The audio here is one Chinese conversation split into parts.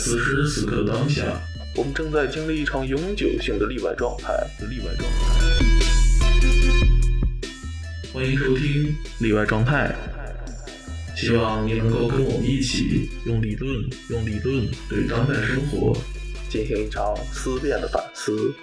此时此刻当下，我们正在经历一场永久性的例外状态。例外状态。欢迎收听例外状态，希望你能够跟我们一起用理论，用理论对当代生活进行一场思辨的反思。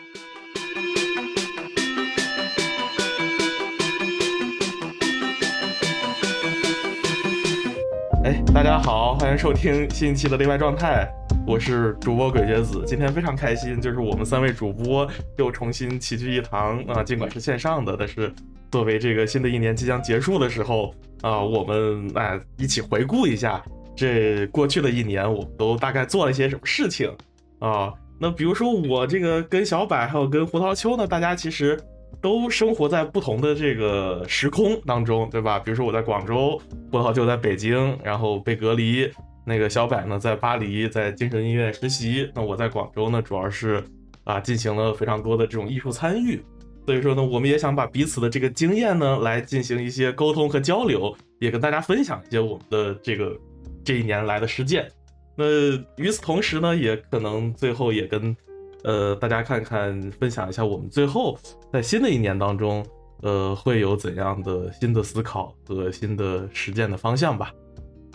哎，大家好，欢迎收听新一期的例外状态，我是主播鬼觉子。今天非常开心，就是我们三位主播又重新齐聚一堂啊，尽管是线上的，但是作为这个新的一年即将结束的时候啊，我们哎一起回顾一下这过去的一年，我们都大概做了些什么事情啊？那比如说我这个跟小柏还有跟胡桃秋呢，大家其实。都生活在不同的这个时空当中，对吧？比如说我在广州，我好就在北京，然后被隔离。那个小柏呢，在巴黎，在精神医院实习。那我在广州呢，主要是啊，进行了非常多的这种艺术参与。所以说呢，我们也想把彼此的这个经验呢，来进行一些沟通和交流，也跟大家分享一些我们的这个这一年来的实践。那与此同时呢，也可能最后也跟。呃，大家看看，分享一下我们最后在新的一年当中，呃，会有怎样的新的思考和新的实践的方向吧？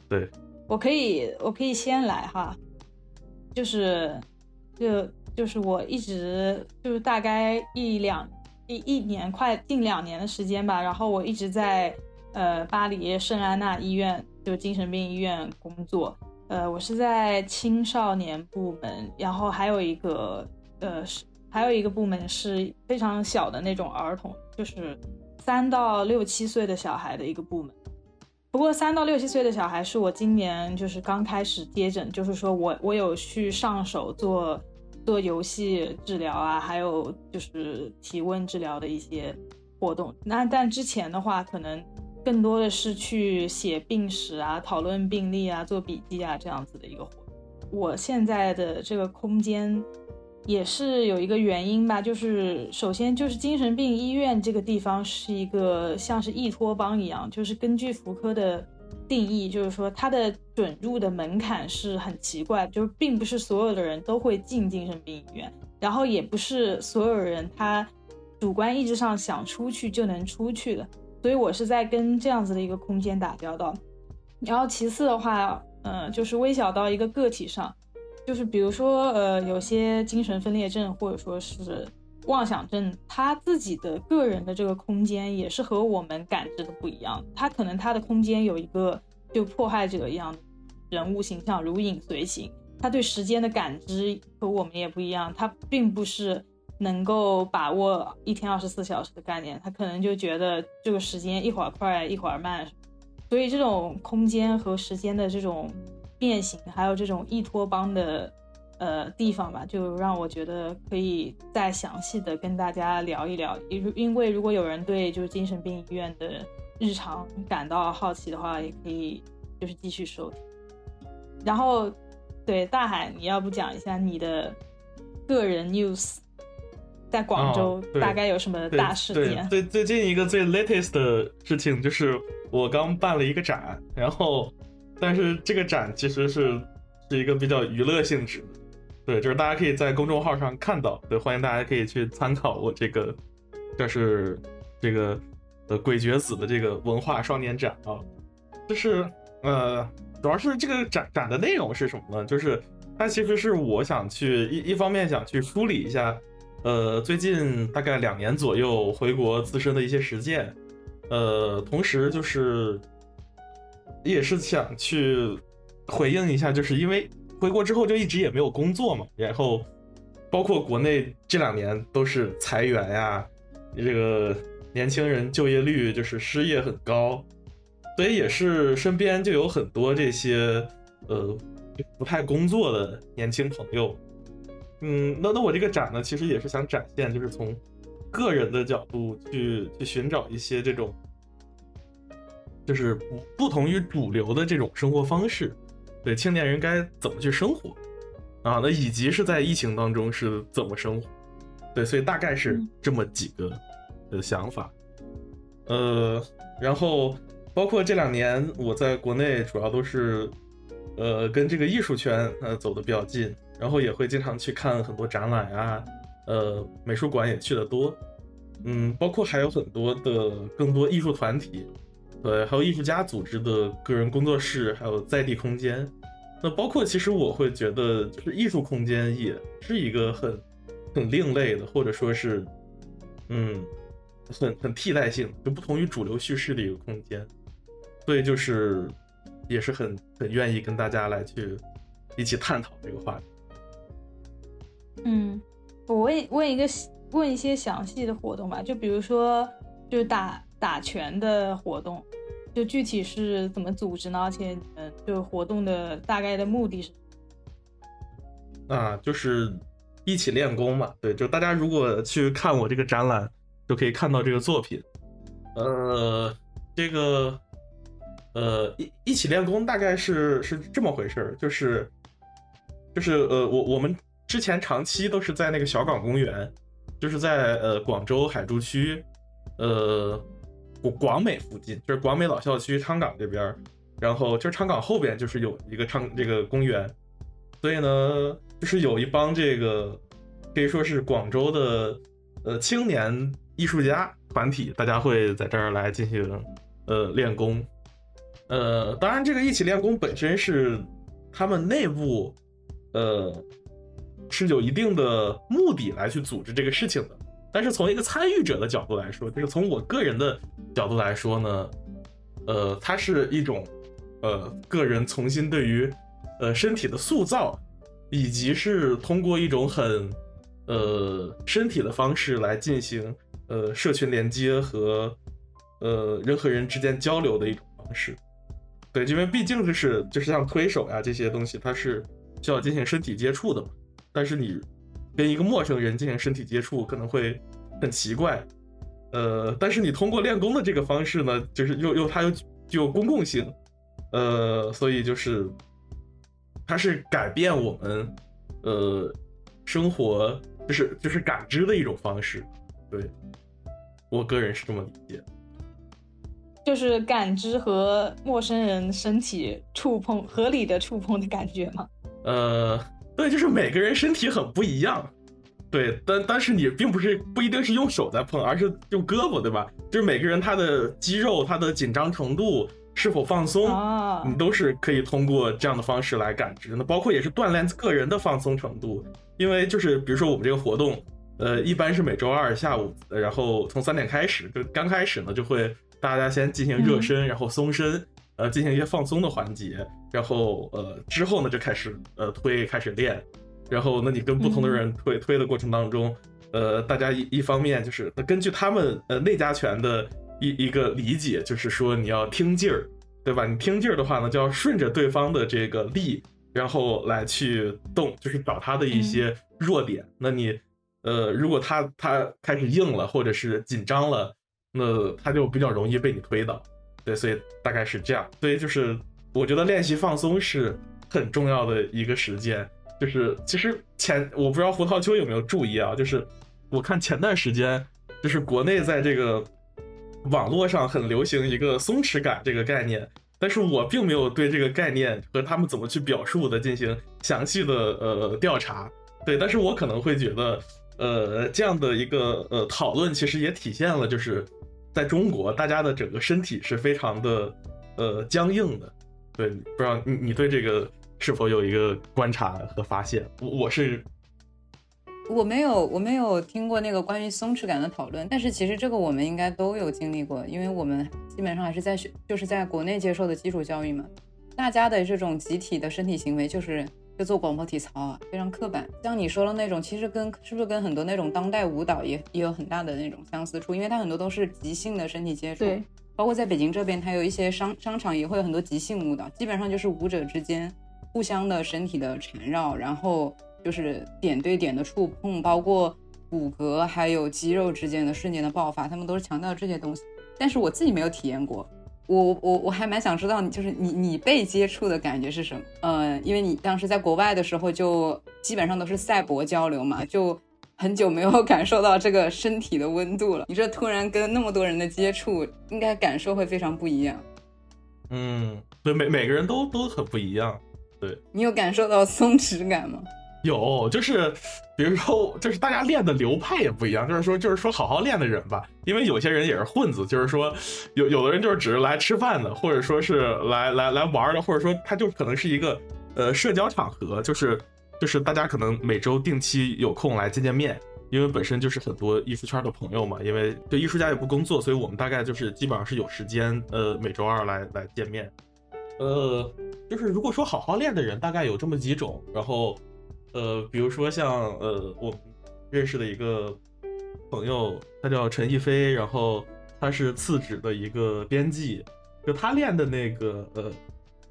对，我可以，我可以先来哈，就是，就就是我一直就是大概一两一一年快近两年的时间吧，然后我一直在呃巴黎圣安娜医院，就精神病医院工作，呃，我是在青少年部门，然后还有一个。呃，是还有一个部门是非常小的那种儿童，就是三到六七岁的小孩的一个部门。不过三到六七岁的小孩是我今年就是刚开始接诊，就是说我我有去上手做做游戏治疗啊，还有就是体温治疗的一些活动。那但之前的话，可能更多的是去写病史啊、讨论病例啊、做笔记啊这样子的一个活。我现在的这个空间。也是有一个原因吧，就是首先就是精神病医院这个地方是一个像是异托邦一样，就是根据福柯的定义，就是说它的准入的门槛是很奇怪，就是并不是所有的人都会进精神病医院，然后也不是所有人他主观意志上想出去就能出去的，所以我是在跟这样子的一个空间打交道。然后其次的话，嗯，就是微小到一个个体上。就是比如说，呃，有些精神分裂症或者说是妄想症，他自己的个人的这个空间也是和我们感知的不一样。他可能他的空间有一个就迫害者一样人物形象，如影随形。他对时间的感知和我们也不一样，他并不是能够把握一天二十四小时的概念，他可能就觉得这个时间一会儿快一会儿慢。所以这种空间和时间的这种。变形，还有这种异托邦的呃地方吧，就让我觉得可以再详细的跟大家聊一聊。因因为如果有人对就是精神病医院的日常感到好奇的话，也可以就是继续收听。然后，对大海，你要不讲一下你的个人 news，在广州大概有什么大事件？最最近一个最 latest 的事情就是我刚办了一个展，然后。但是这个展其实是是一个比较娱乐性质的，对，就是大家可以在公众号上看到，对，欢迎大家可以去参考我这个，就是这个呃鬼绝子的这个文化双年展啊，就是呃主要是这个展展的内容是什么呢？就是它其实是我想去一一方面想去梳理一下，呃最近大概两年左右回国自身的一些实践，呃同时就是。也是想去回应一下，就是因为回国之后就一直也没有工作嘛，然后包括国内这两年都是裁员呀，这个年轻人就业率就是失业很高，所以也是身边就有很多这些呃不太工作的年轻朋友，嗯，那那我这个展呢，其实也是想展现，就是从个人的角度去去寻找一些这种。就是不不同于主流的这种生活方式，对青年人该怎么去生活啊？那以及是在疫情当中是怎么生活？对，所以大概是这么几个的想法。呃，然后包括这两年我在国内主要都是呃跟这个艺术圈呃走的比较近，然后也会经常去看很多展览啊，呃美术馆也去的多，嗯，包括还有很多的更多艺术团体，对，还有艺术家组织的个人工作室，还有在地空间。那包括其实我会觉得，就是艺术空间也是一个很很另类的，或者说是，嗯，很很替代性，就不同于主流叙事的一个空间。所以就是也是很很愿意跟大家来去一起探讨这个话题。嗯，我问问一个问一些详细的活动吧，就比如说就是打打拳的活动。就具体是怎么组织呢？而且，嗯，就活动的大概的目的是？啊，就是一起练功嘛。对，就大家如果去看我这个展览，就可以看到这个作品。呃，这个，呃，一一起练功大概是是这么回事儿，就是，就是呃，我我们之前长期都是在那个小港公园，就是在呃广州海珠区，呃。广广美附近就是广美老校区昌岗这边，然后就是昌岗后边就是有一个昌这个公园，所以呢，就是有一帮这个可以说是广州的呃青年艺术家团体，大家会在这儿来进行呃练功，呃，当然这个一起练功本身是他们内部呃是有一定的目的来去组织这个事情的。但是从一个参与者的角度来说，就是从我个人的角度来说呢，呃，它是一种，呃，个人重新对于，呃，身体的塑造，以及是通过一种很，呃，身体的方式来进行，呃，社群连接和，呃，人和人之间交流的一种方式。对，因为毕竟就是就是像推手呀这些东西，它是需要进行身体接触的嘛。但是你。跟一个陌生人进行身体接触可能会很奇怪，呃，但是你通过练功的这个方式呢，就是又又它又具有公共性，呃，所以就是它是改变我们呃生活，就是就是感知的一种方式，对我个人是这么理解，就是感知和陌生人身体触碰合理的触碰的感觉吗？呃。对，就是每个人身体很不一样，对，但但是你并不是不一定是用手在碰，而是用胳膊，对吧？就是每个人他的肌肉、他的紧张程度是否放松，你都是可以通过这样的方式来感知。那包括也是锻炼个人的放松程度，因为就是比如说我们这个活动，呃，一般是每周二下午，然后从三点开始，就刚开始呢就会大家先进行热身，然后松身。呃，进行一些放松的环节，然后呃之后呢就开始呃推开始练，然后那你跟不同的人推推的过程当中，呃大家一一方面就是根据他们呃内家拳的一一个理解，就是说你要听劲儿，对吧？你听劲儿的话呢，就要顺着对方的这个力，然后来去动，就是找他的一些弱点。那你呃如果他他开始硬了，或者是紧张了，那他就比较容易被你推倒。对，所以大概是这样。所以就是我觉得练习放松是很重要的一个时间。就是其实前我不知道胡桃秋有没有注意啊，就是我看前段时间就是国内在这个网络上很流行一个松弛感这个概念，但是我并没有对这个概念和他们怎么去表述的进行详细的呃调查。对，但是我可能会觉得呃这样的一个呃讨论其实也体现了就是。在中国，大家的整个身体是非常的，呃，僵硬的。对，不知道你你对这个是否有一个观察和发现？我我是，我没有我没有听过那个关于松弛感的讨论，但是其实这个我们应该都有经历过，因为我们基本上还是在学，就是在国内接受的基础教育嘛。大家的这种集体的身体行为就是。就做广播体操啊，非常刻板。像你说的那种，其实跟是不是跟很多那种当代舞蹈也也有很大的那种相似处，因为它很多都是即兴的身体接触。包括在北京这边，它有一些商商场也会有很多即兴舞蹈，基本上就是舞者之间互相的身体的缠绕，然后就是点对点的触碰，包括骨骼还有肌肉之间的瞬间的爆发，他们都是强调这些东西。但是我自己没有体验过。我我我还蛮想知道，就是你你被接触的感觉是什么？嗯，因为你当时在国外的时候，就基本上都是赛博交流嘛，就很久没有感受到这个身体的温度了。你这突然跟那么多人的接触，应该感受会非常不一样。嗯，对，每每个人都都很不一样。对你有感受到松弛感吗？有，就是比如说，就是大家练的流派也不一样，就是说，就是说好好练的人吧，因为有些人也是混子，就是说有有的人就是只是来吃饭的，或者说是来来来玩的，或者说他就可能是一个呃社交场合，就是就是大家可能每周定期有空来见见面，因为本身就是很多艺术圈的朋友嘛，因为对艺术家也不工作，所以我们大概就是基本上是有时间，呃，每周二来来见面，呃，就是如果说好好练的人，大概有这么几种，然后。呃，比如说像呃，我认识的一个朋友，他叫陈逸飞，然后他是次指的一个编辑，就他练的那个呃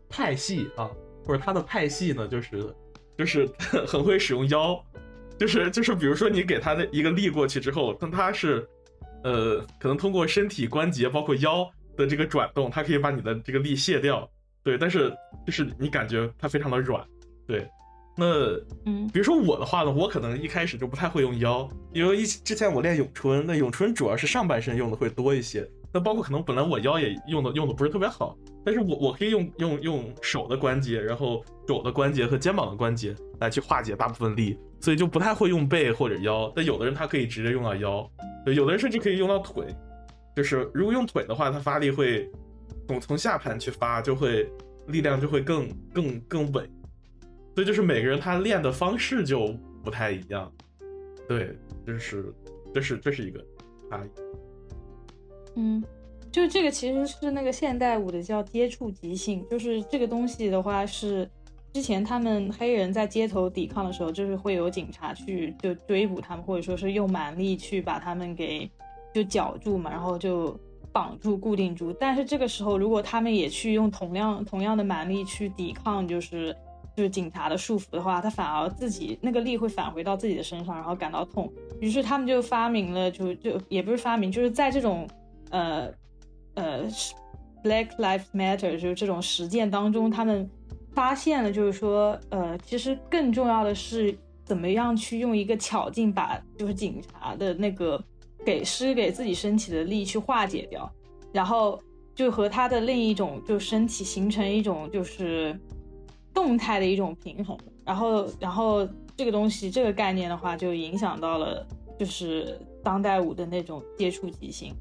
派系啊，或者他的派系呢，就是就是 很会使用腰，就是就是比如说你给他的一个力过去之后，但他是呃可能通过身体关节包括腰的这个转动，他可以把你的这个力卸掉，对，但是就是你感觉它非常的软，对。那，嗯，比如说我的话呢，我可能一开始就不太会用腰，因为一之前我练咏春，那咏春主要是上半身用的会多一些，那包括可能本来我腰也用的用的不是特别好，但是我我可以用用用手的关节，然后肘的关节和肩膀的关节来去化解大部分力，所以就不太会用背或者腰。但有的人他可以直接用到腰，对，有的人甚至可以用到腿，就是如果用腿的话，他发力会从从下盘去发，就会力量就会更更更稳。所以就是每个人他练的方式就不太一样，对，就是这是这是一个差异。嗯，就这个其实是那个现代舞的叫接触即兴，就是这个东西的话是之前他们黑人在街头抵抗的时候，就是会有警察去就追捕他们，或者说是用蛮力去把他们给就绞住嘛，然后就绑住固定住。但是这个时候如果他们也去用同样同样的蛮力去抵抗，就是。就是警察的束缚的话，他反而自己那个力会返回到自己的身上，然后感到痛。于是他们就发明了，就就也不是发明，就是在这种呃呃 Black Lives Matter 就是这种实践当中，他们发现了，就是说呃，其实更重要的是怎么样去用一个巧劲把就是警察的那个给施给自己身体的力去化解掉，然后就和他的另一种就身体形成一种就是。动态的一种平衡，然后，然后这个东西，这个概念的话，就影响到了，就是当代舞的那种接触即兴，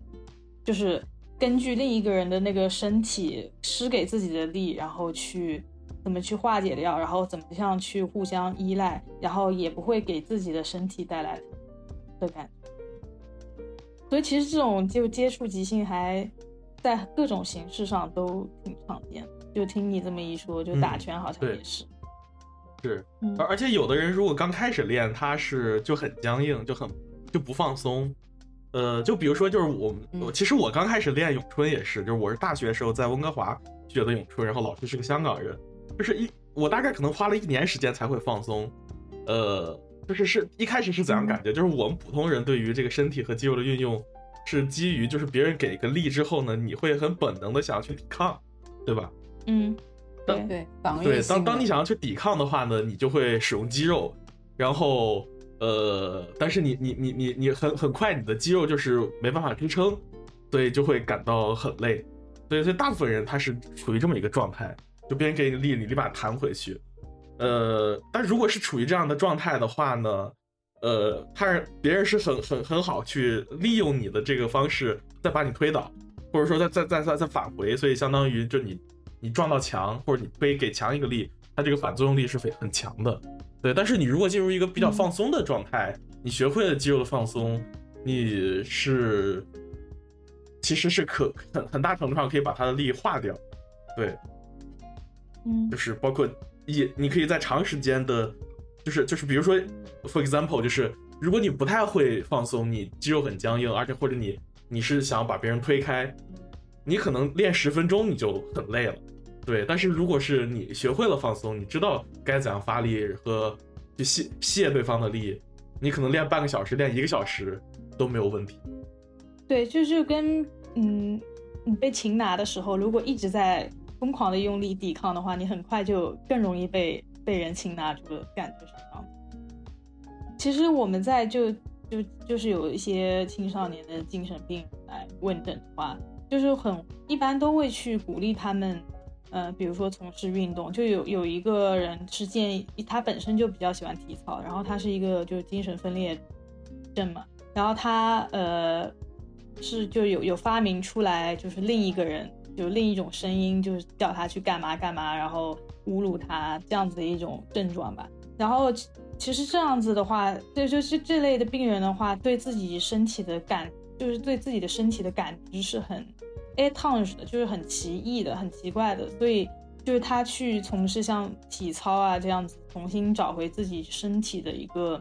就是根据另一个人的那个身体施给自己的力，然后去怎么去化解掉，然后怎么样去互相依赖，然后也不会给自己的身体带来的感觉。所以其实这种就接触即兴，还在各种形式上都挺常见的。就听你这么一说，就打拳好像也是，是，而而且有的人如果刚开始练，他是就很僵硬，就很就不放松，呃，就比如说就是我们，其实我刚开始练咏春也是，就是我是大学的时候在温哥华学的咏春，然后老师是个香港人，就是一我大概可能花了一年时间才会放松，呃，就是是一开始是怎样感觉？就是我们普通人对于这个身体和肌肉的运用，是基于就是别人给一个力之后呢，你会很本能的想要去抵抗，对吧？嗯，对对，对，当当你想要去抵抗的话呢，你就会使用肌肉，然后呃，但是你你你你你很很快，你的肌肉就是没办法支撑，所以就会感到很累，所以所以大部分人他是处于这么一个状态，就别人给你力，你立马弹回去，呃，但如果是处于这样的状态的话呢，呃，他是别人是很很很好去利用你的这个方式再把你推倒，或者说再再再再再返回，所以相当于就你。你撞到墙，或者你背给墙一个力，它这个反作用力是非很强的，对。但是你如果进入一个比较放松的状态，你学会了肌肉的放松，你是其实是可很很大程度上可以把它的力化掉，对，嗯，就是包括也你可以在长时间的，就是就是比如说，for example，就是如果你不太会放松，你肌肉很僵硬，而且或者你你是想把别人推开，你可能练十分钟你就很累了。对，但是如果是你学会了放松，你知道该怎样发力和就卸卸对方的力，你可能练半个小时、练一个小时都没有问题。对，就是跟嗯，你被擒拿的时候，如果一直在疯狂的用力抵抗的话，你很快就更容易被被人擒拿住的感觉是啊。其实我们在就就就是有一些青少年的精神病来问诊的话，就是很一般都会去鼓励他们。呃，比如说从事运动，就有有一个人是建议他本身就比较喜欢体操，然后他是一个就是精神分裂症嘛，然后他呃是就有有发明出来，就是另一个人，就另一种声音，就是叫他去干嘛干嘛，然后侮辱他这样子的一种症状吧。然后其实这样子的话，就就是这类的病人的话，对自己身体的感，就是对自己的身体的感知是很。A t o n 的，就是很奇异的、很奇怪的，所以就是他去从事像体操啊这样子，重新找回自己身体的一个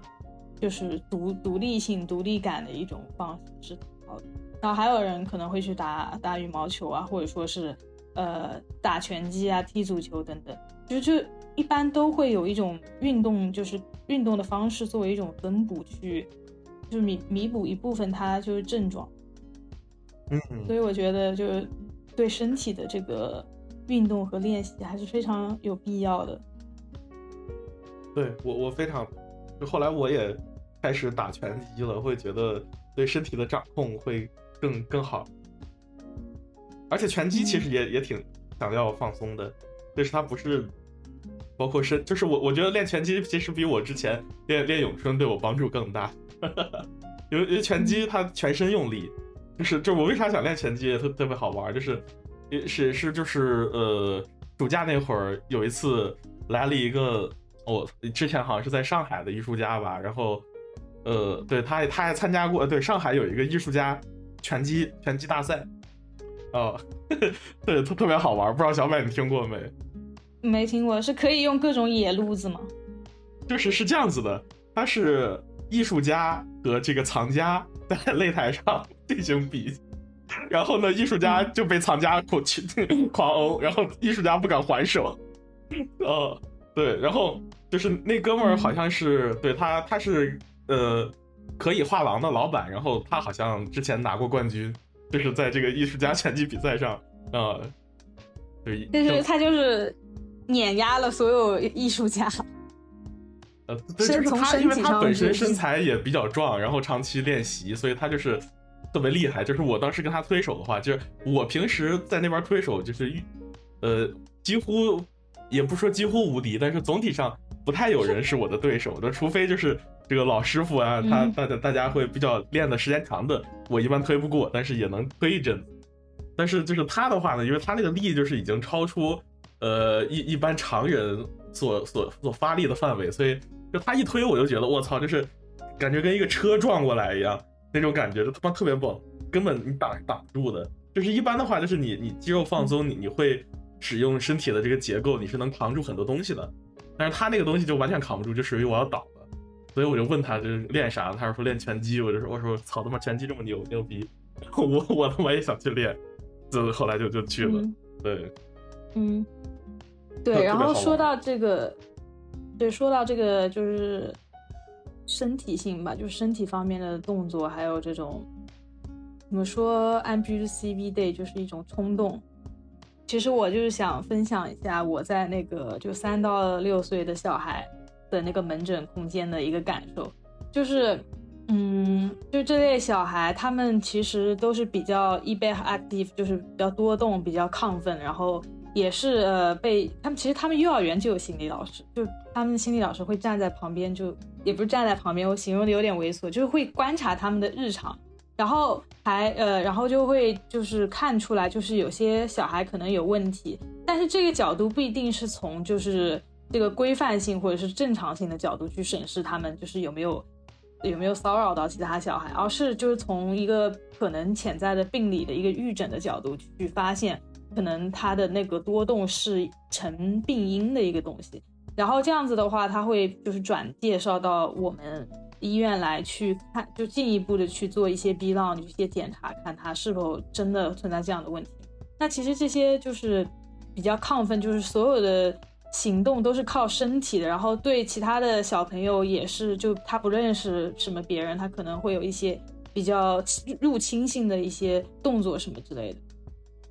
就是独独立性、独立感的一种方式好。然后还有人可能会去打打羽毛球啊，或者说是呃打拳击啊、踢足球等等，就就一般都会有一种运动，就是运动的方式作为一种增补去，就弥弥补一部分他就是症状。嗯，所以我觉得就是对身体的这个运动和练习还是非常有必要的。对我，我非常，就后来我也开始打拳击了，会觉得对身体的掌控会更更好。而且拳击其实也也挺想要放松的，就是它不是包括身，就是我我觉得练拳击其实比我之前练练咏春对我帮助更大，因为因为拳击它全身用力。就是，就我为啥想练拳击，特特别好玩，就是，是是就是，呃，暑假那会儿有一次来了一个，我之前好像是在上海的艺术家吧，然后，呃，对，他他还参加过，对，上海有一个艺术家拳击拳击大赛，哦，对，特特别好玩，不知道小柏你听过没？没听过，是可以用各种野路子吗？就是是这样子的，他是艺术家和这个藏家 在擂台上。进行比，然后呢，艺术家就被藏家狂 狂殴，然后艺术家不敢还手。呃，对，然后就是那哥们儿好像是对他，他是呃可以画廊的老板，然后他好像之前拿过冠军，就是在这个艺术家拳击比赛上，呃，对，就是他就是碾压了所有艺术家。呃，对，就是他，因为他本身身材也比较壮，然后长期练习，所以他就是。特别厉害，就是我当时跟他推手的话，就是我平时在那边推手，就是呃，几乎也不说几乎无敌，但是总体上不太有人是我的对手的，除非就是这个老师傅啊，他大家大家会比较练的时间长的，我一般推不过，但是也能推一阵。但是就是他的话呢，因为他那个力就是已经超出呃一一般常人所所所发力的范围，所以就他一推我就觉得我操，就是感觉跟一个车撞过来一样。那种感觉就他妈特别猛，根本你挡挡不住的。就是一般的话，就是你你肌肉放松，你你会使用身体的这个结构，你是能扛住很多东西的。但是他那个东西就完全扛不住，就属于我要倒了。所以我就问他就是练啥，他说练拳击。我就说我说操他妈拳击这么牛牛逼，我我他妈也想去练。就后来就就去了。对，嗯，对。然后说到这个，对，说到这个就是。身体性吧，就是身体方面的动作，还有这种怎么说，MPCV day 就是一种冲动。其实我就是想分享一下我在那个就三到六岁的小孩的那个门诊空间的一个感受，就是，嗯，就这类小孩，他们其实都是比较 hyperactive，就是比较多动，比较亢奋，然后。也是呃，被他们其实他们幼儿园就有心理老师，就他们心理老师会站在旁边，就也不是站在旁边，我形容的有点猥琐，就是会观察他们的日常，然后还呃，然后就会就是看出来，就是有些小孩可能有问题，但是这个角度不一定是从就是这个规范性或者是正常性的角度去审视他们，就是有没有有没有骚扰到其他小孩，而是就是从一个可能潜在的病理的一个预诊的角度去发现。可能他的那个多动是成病因的一个东西，然后这样子的话，他会就是转介绍到我们医院来去看，就进一步的去做一些 B 浪一些检查，看他是否真的存在这样的问题。那其实这些就是比较亢奋，就是所有的行动都是靠身体的，然后对其他的小朋友也是，就他不认识什么别人，他可能会有一些比较入侵性的一些动作什么之类的。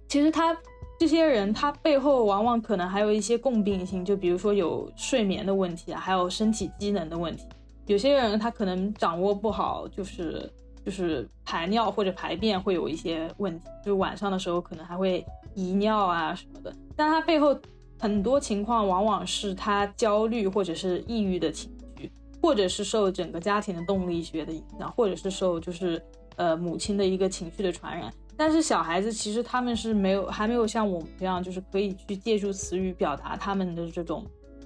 其实他这些人，他背后往往可能还有一些共病性，就比如说有睡眠的问题啊，还有身体机能的问题。有些人他可能掌握不好，就是就是排尿或者排便会有一些问题，就晚上的时候可能还会遗尿啊什么的，但他背后很多情况往往是他焦虑或者是抑郁的情绪，或者是受整个家庭的动力学的影响，或者是受就是呃母亲的一个情绪的传染。但是小孩子其实他们是没有还没有像我们这样，就是可以去借助词语表达他们的这种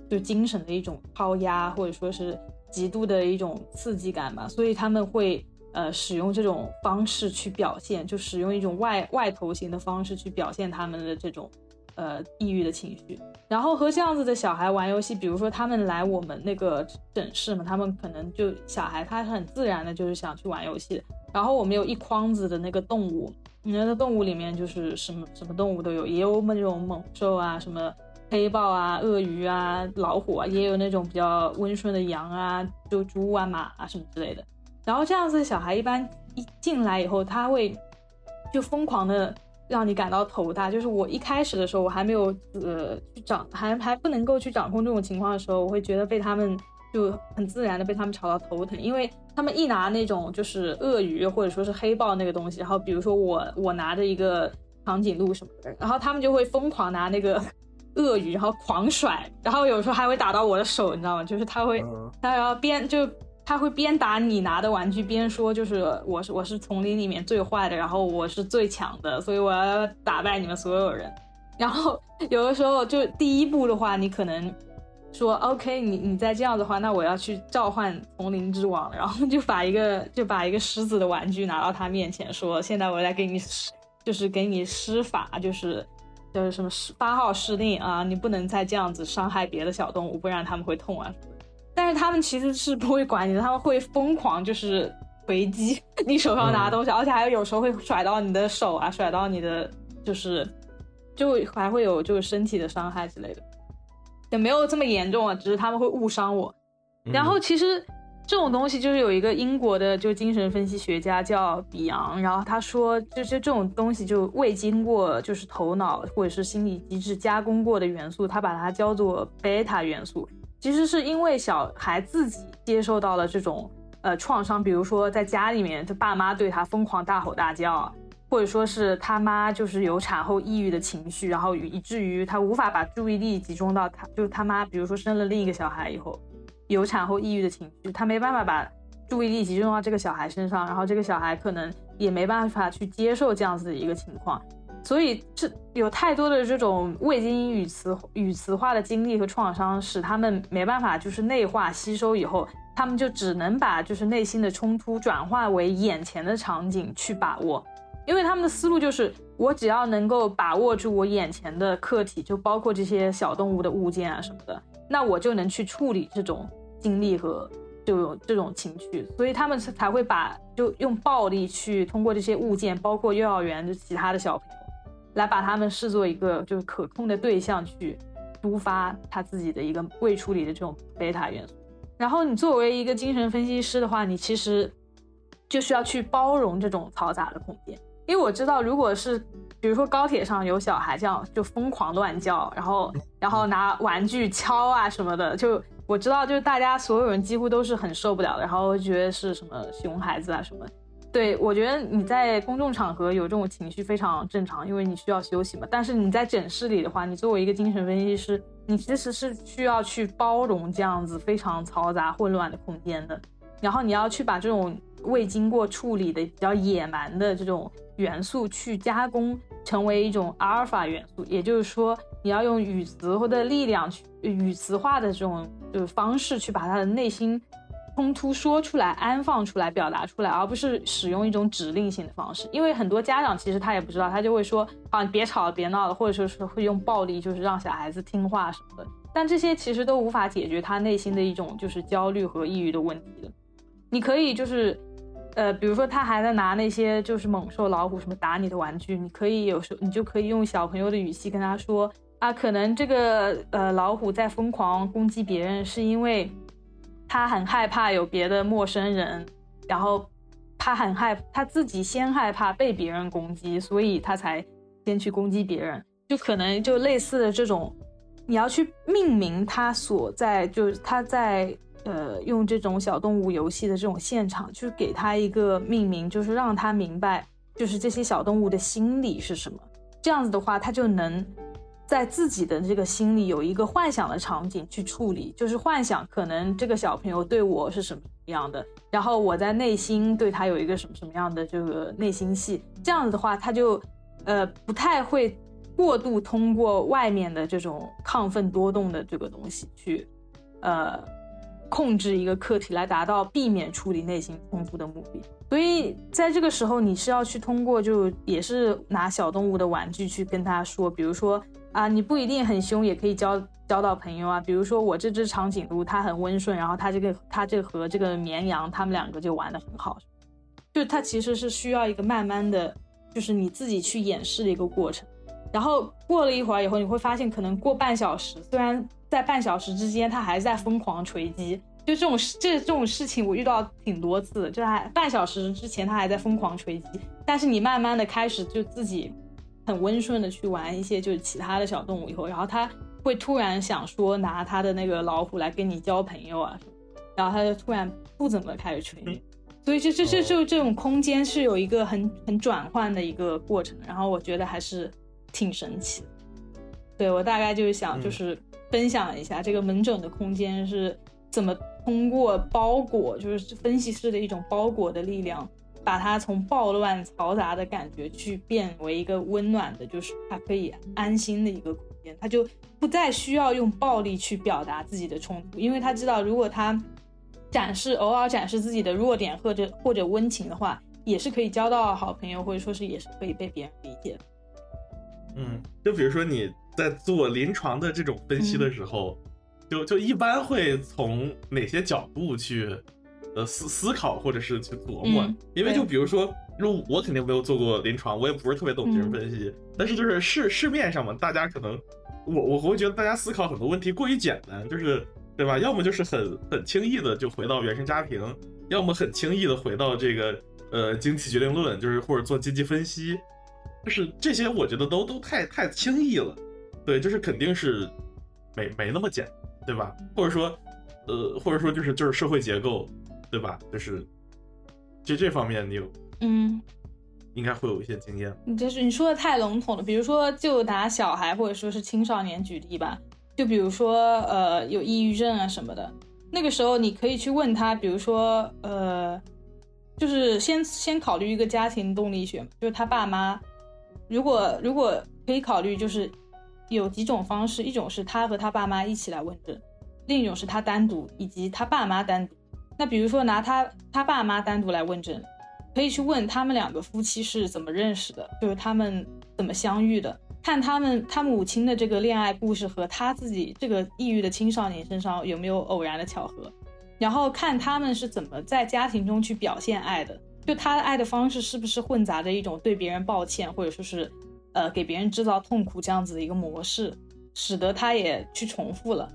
就精神的一种抛压，或者说是极度的一种刺激感吧，所以他们会。呃，使用这种方式去表现，就使用一种外外头型的方式去表现他们的这种呃抑郁的情绪。然后和这样子的小孩玩游戏，比如说他们来我们那个诊室嘛，他们可能就小孩他很自然的，就是想去玩游戏。然后我们有一筐子的那个动物，那个动物里面就是什么什么动物都有，也有我们那种猛兽啊，什么黑豹啊、鳄鱼啊、老虎啊，也有那种比较温顺的羊啊、就猪啊、马啊什么之类的。然后这样子的小孩一般一进来以后，他会就疯狂的让你感到头大。就是我一开始的时候，我还没有呃去掌还还不能够去掌控这种情况的时候，我会觉得被他们就很自然的被他们吵到头疼，因为他们一拿那种就是鳄鱼或者说是黑豹那个东西，然后比如说我我拿着一个长颈鹿什么的，然后他们就会疯狂拿那个 鳄鱼，然后狂甩，然后有时候还会打到我的手，你知道吗？就是他会他要边就。他会边打你拿的玩具边说，就是我是我是丛林里面最坏的，然后我是最强的，所以我要打败你们所有人。然后有的时候就第一步的话，你可能说 OK，你你再这样的话，那我要去召唤丛林之王，然后就把一个就把一个狮子的玩具拿到他面前，说现在我来给你施，就是给你施法，就是就是什么发号施令啊，你不能再这样子伤害别的小动物，不然他们会痛啊。但是他们其实是不会管你的，他们会疯狂就是回击 你手上拿东西，而且还有有时候会甩到你的手啊，甩到你的就是就还会有就是身体的伤害之类的，也没有这么严重啊，只是他们会误伤我。然后其实这种东西就是有一个英国的就精神分析学家叫比昂，然后他说就是这种东西就未经过就是头脑或者是心理机制加工过的元素，他把它叫做贝塔元素。其实是因为小孩自己接受到了这种呃创伤，比如说在家里面，他爸妈对他疯狂大吼大叫，或者说是他妈就是有产后抑郁的情绪，然后以至于他无法把注意力集中到他就是他妈，比如说生了另一个小孩以后，有产后抑郁的情绪，他没办法把注意力集中到这个小孩身上，然后这个小孩可能也没办法去接受这样子的一个情况。所以这有太多的这种未经语词语词化的经历和创伤，使他们没办法就是内化吸收以后，他们就只能把就是内心的冲突转化为眼前的场景去把握，因为他们的思路就是我只要能够把握住我眼前的客体，就包括这些小动物的物件啊什么的，那我就能去处理这种经历和这种这种情绪，所以他们才会把就用暴力去通过这些物件，包括幼儿园的其他的小朋友。来把他们视作一个就是可控的对象去抒发他自己的一个未处理的这种贝塔元素。然后你作为一个精神分析师的话，你其实就需要去包容这种嘈杂的空间。因为我知道，如果是比如说高铁上有小孩这样就疯狂乱叫，然后然后拿玩具敲啊什么的，就我知道就是大家所有人几乎都是很受不了的，然后觉得是什么熊孩子啊什么。对，我觉得你在公众场合有这种情绪非常正常，因为你需要休息嘛。但是你在诊室里的话，你作为一个精神分析师，你其实是需要去包容这样子非常嘈杂、混乱的空间的。然后你要去把这种未经过处理的比较野蛮的这种元素去加工，成为一种阿尔法元素。也就是说，你要用语词或者力量去语词化的这种就是方式去把他的内心。冲突说出来，安放出来，表达出来，而不是使用一种指令性的方式。因为很多家长其实他也不知道，他就会说啊，别吵了，别闹了，或者说是会用暴力，就是让小孩子听话什么的。但这些其实都无法解决他内心的一种就是焦虑和抑郁的问题的。你可以就是，呃，比如说他还在拿那些就是猛兽、老虎什么打你的玩具，你可以有时候你就可以用小朋友的语气跟他说啊，可能这个呃老虎在疯狂攻击别人是因为。他很害怕有别的陌生人，然后他很害他自己先害怕被别人攻击，所以他才先去攻击别人。就可能就类似的这种，你要去命名他所在，就是他在呃用这种小动物游戏的这种现场，就是给他一个命名，就是让他明白，就是这些小动物的心理是什么。这样子的话，他就能在自己的这个心里有一个幻想的场景去处理，就是幻想可能这个小朋友对我是什么样的，然后我在内心对他有一个什么什么样的这个内心戏，这样子的话，他就呃不太会过度通过外面的这种亢奋多动的这个东西去呃控制一个客体来达到避免处理内心冲突的目的。所以在这个时候，你是要去通过就也是拿小动物的玩具去跟他说，比如说啊，你不一定很凶，也可以交交到朋友啊。比如说我这只长颈鹿，它很温顺，然后它这个它这和这个绵羊，它们两个就玩得很好。就它其实是需要一个慢慢的，就是你自己去演示的一个过程。然后过了一会儿以后，你会发现可能过半小时，虽然在半小时之间他还在疯狂锤击。就这种事，这这种事情我遇到挺多次，就还半小时之前他还在疯狂锤击，但是你慢慢的开始就自己很温顺的去玩一些就是其他的小动物以后，然后他会突然想说拿他的那个老虎来跟你交朋友啊，然后他就突然不怎么开始锤你，所以这这这就这种空间是有一个很很转换的一个过程，然后我觉得还是挺神奇的。对我大概就是想就是分享一下这个门诊的空间是怎么。通过包裹，就是分析师的一种包裹的力量，把它从暴乱嘈杂的感觉去变为一个温暖的，就是他可以安心的一个空间，他就不再需要用暴力去表达自己的冲突，因为他知道，如果他展示偶尔展示自己的弱点或者或者温情的话，也是可以交到好朋友，或者说是也是可以被别人理解。嗯，就比如说你在做临床的这种分析的时候。就就一般会从哪些角度去，呃思思考或者是去琢磨，因为就比如说，如我肯定没有做过临床，我也不是特别懂精神分析，但是就是市市面上嘛，大家可能，我我会觉得大家思考很多问题过于简单，就是对吧？要么就是很很轻易的就回到原生家庭，要么很轻易的回到这个呃经济决定论，就是或者做经济分析，就是这些我觉得都都太太轻易了，对，就是肯定是没没那么简单。对吧？或者说，呃，或者说就是就是社会结构，对吧？就是就这方面，你有嗯，应该会有一些经验。你就是你说的太笼统了。比如说，就拿小孩或者说是青少年举例吧。就比如说，呃，有抑郁症啊什么的，那个时候你可以去问他，比如说，呃，就是先先考虑一个家庭动力学，就是他爸妈，如果如果可以考虑，就是。有几种方式，一种是他和他爸妈一起来问诊，另一种是他单独以及他爸妈单独。那比如说拿他他爸妈单独来问诊，可以去问他们两个夫妻是怎么认识的，就是他们怎么相遇的，看他们他母亲的这个恋爱故事和他自己这个抑郁的青少年身上有没有偶然的巧合，然后看他们是怎么在家庭中去表现爱的，就他的爱的方式是不是混杂着一种对别人抱歉，或者说是。呃，给别人制造痛苦这样子的一个模式，使得他也去重复了。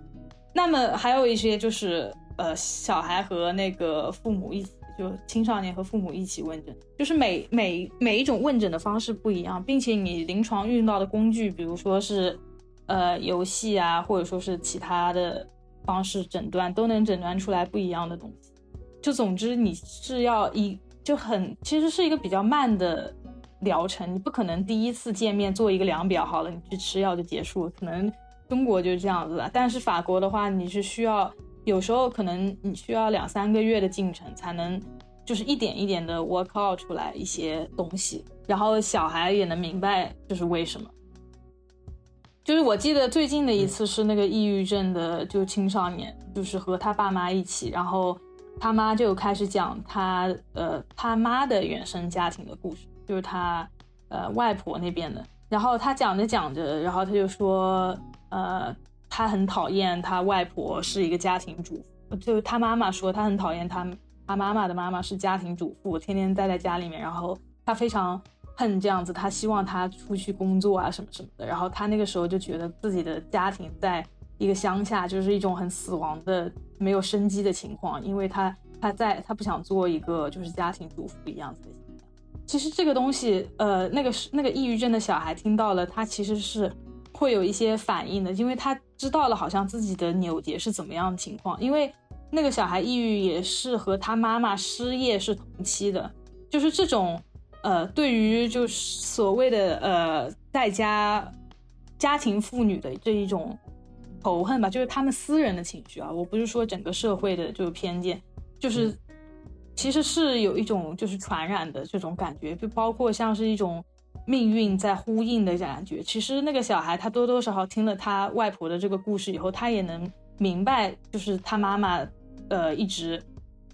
那么还有一些就是，呃，小孩和那个父母一起，就青少年和父母一起问诊，就是每每每一种问诊的方式不一样，并且你临床用到的工具，比如说是，呃，游戏啊，或者说是其他的方式诊断，都能诊断出来不一样的东西。就总之你是要一就很，其实是一个比较慢的。疗程你不可能第一次见面做一个量表好了，你去吃药就结束。可能中国就是这样子的，但是法国的话，你是需要有时候可能你需要两三个月的进程才能，就是一点一点的 work out 出来一些东西，然后小孩也能明白就是为什么。就是我记得最近的一次是那个抑郁症的就青少年，就是和他爸妈一起，然后他妈就开始讲他呃他妈的原生家庭的故事。就是他，呃，外婆那边的。然后他讲着讲着，然后他就说，呃，他很讨厌他外婆是一个家庭主妇。就他妈妈说，他很讨厌他，他妈妈的妈妈是家庭主妇，天天待在家里面。然后他非常恨这样子，他希望他出去工作啊什么什么的。然后他那个时候就觉得自己的家庭在一个乡下，就是一种很死亡的、没有生机的情况，因为他他在他不想做一个就是家庭主妇一样子的。其实这个东西，呃，那个是那个抑郁症的小孩听到了，他其实是会有一些反应的，因为他知道了好像自己的扭结是怎么样的情况。因为那个小孩抑郁也是和他妈妈失业是同期的，就是这种，呃，对于就是所谓的呃在家家庭妇女的这一种仇恨吧，就是他们私人的情绪啊，我不是说整个社会的就是偏见，就是其实是有一种就是传染的这种感觉，就包括像是一种命运在呼应的感觉。其实那个小孩他多多少少听了他外婆的这个故事以后，他也能明白，就是他妈妈呃一直。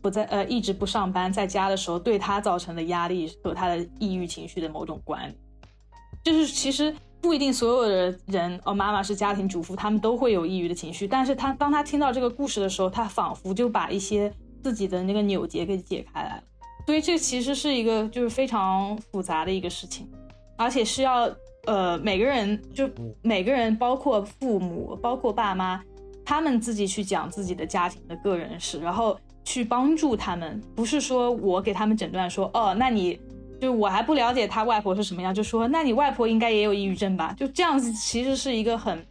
不在呃一直不上班，在家的时候对他造成的压力和他的抑郁情绪的某种关联，就是其实不一定所有的人哦，妈妈是家庭主妇，他们都会有抑郁的情绪，但是他当他听到这个故事的时候，他仿佛就把一些自己的那个扭结给解开来了，所以这其实是一个就是非常复杂的一个事情，而且是要呃每个人就每个人包括父母包括爸妈，他们自己去讲自己的家庭的个人史，然后。去帮助他们，不是说我给他们诊断说，哦，那你就我还不了解他外婆是什么样，就说那你外婆应该也有抑郁症吧？就这样子，其实是一个很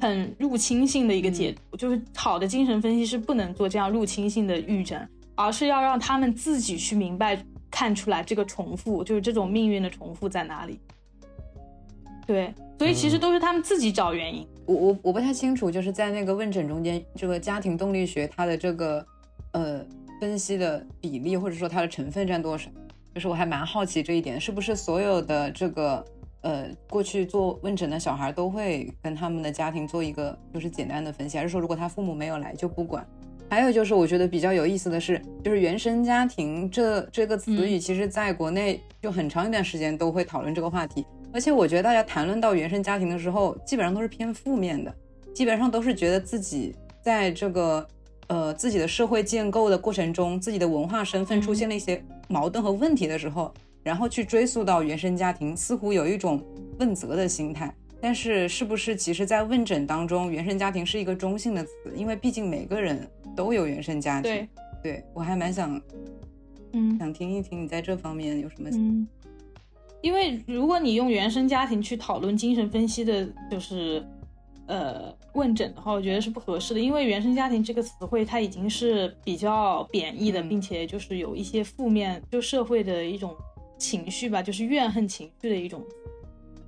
很入侵性的一个解读。就是好的精神分析师不能做这样入侵性的预诊，而是要让他们自己去明白、看出来这个重复，就是这种命运的重复在哪里。对，所以其实都是他们自己找原因。我我我不太清楚，就是在那个问诊中间，这个家庭动力学它的这个。呃，分析的比例或者说它的成分占多少？就是我还蛮好奇这一点，是不是所有的这个呃过去做问诊的小孩都会跟他们的家庭做一个就是简单的分析，还是说如果他父母没有来就不管？还有就是我觉得比较有意思的是，就是原生家庭这这个词语，其实在国内就很长一段时间都会讨论这个话题，而且我觉得大家谈论到原生家庭的时候，基本上都是偏负面的，基本上都是觉得自己在这个。呃，自己的社会建构的过程中，自己的文化身份出现了一些矛盾和问题的时候，然后去追溯到原生家庭，似乎有一种问责的心态。但是，是不是其实，在问诊当中，原生家庭是一个中性的词？因为毕竟每个人都有原生家庭。对，对我还蛮想，嗯，想听一听你在这方面有什么。嗯，因为如果你用原生家庭去讨论精神分析的，就是。呃，问诊的话，我觉得是不合适的，因为原生家庭这个词汇它已经是比较贬义的，并且就是有一些负面，就社会的一种情绪吧，就是怨恨情绪的一种。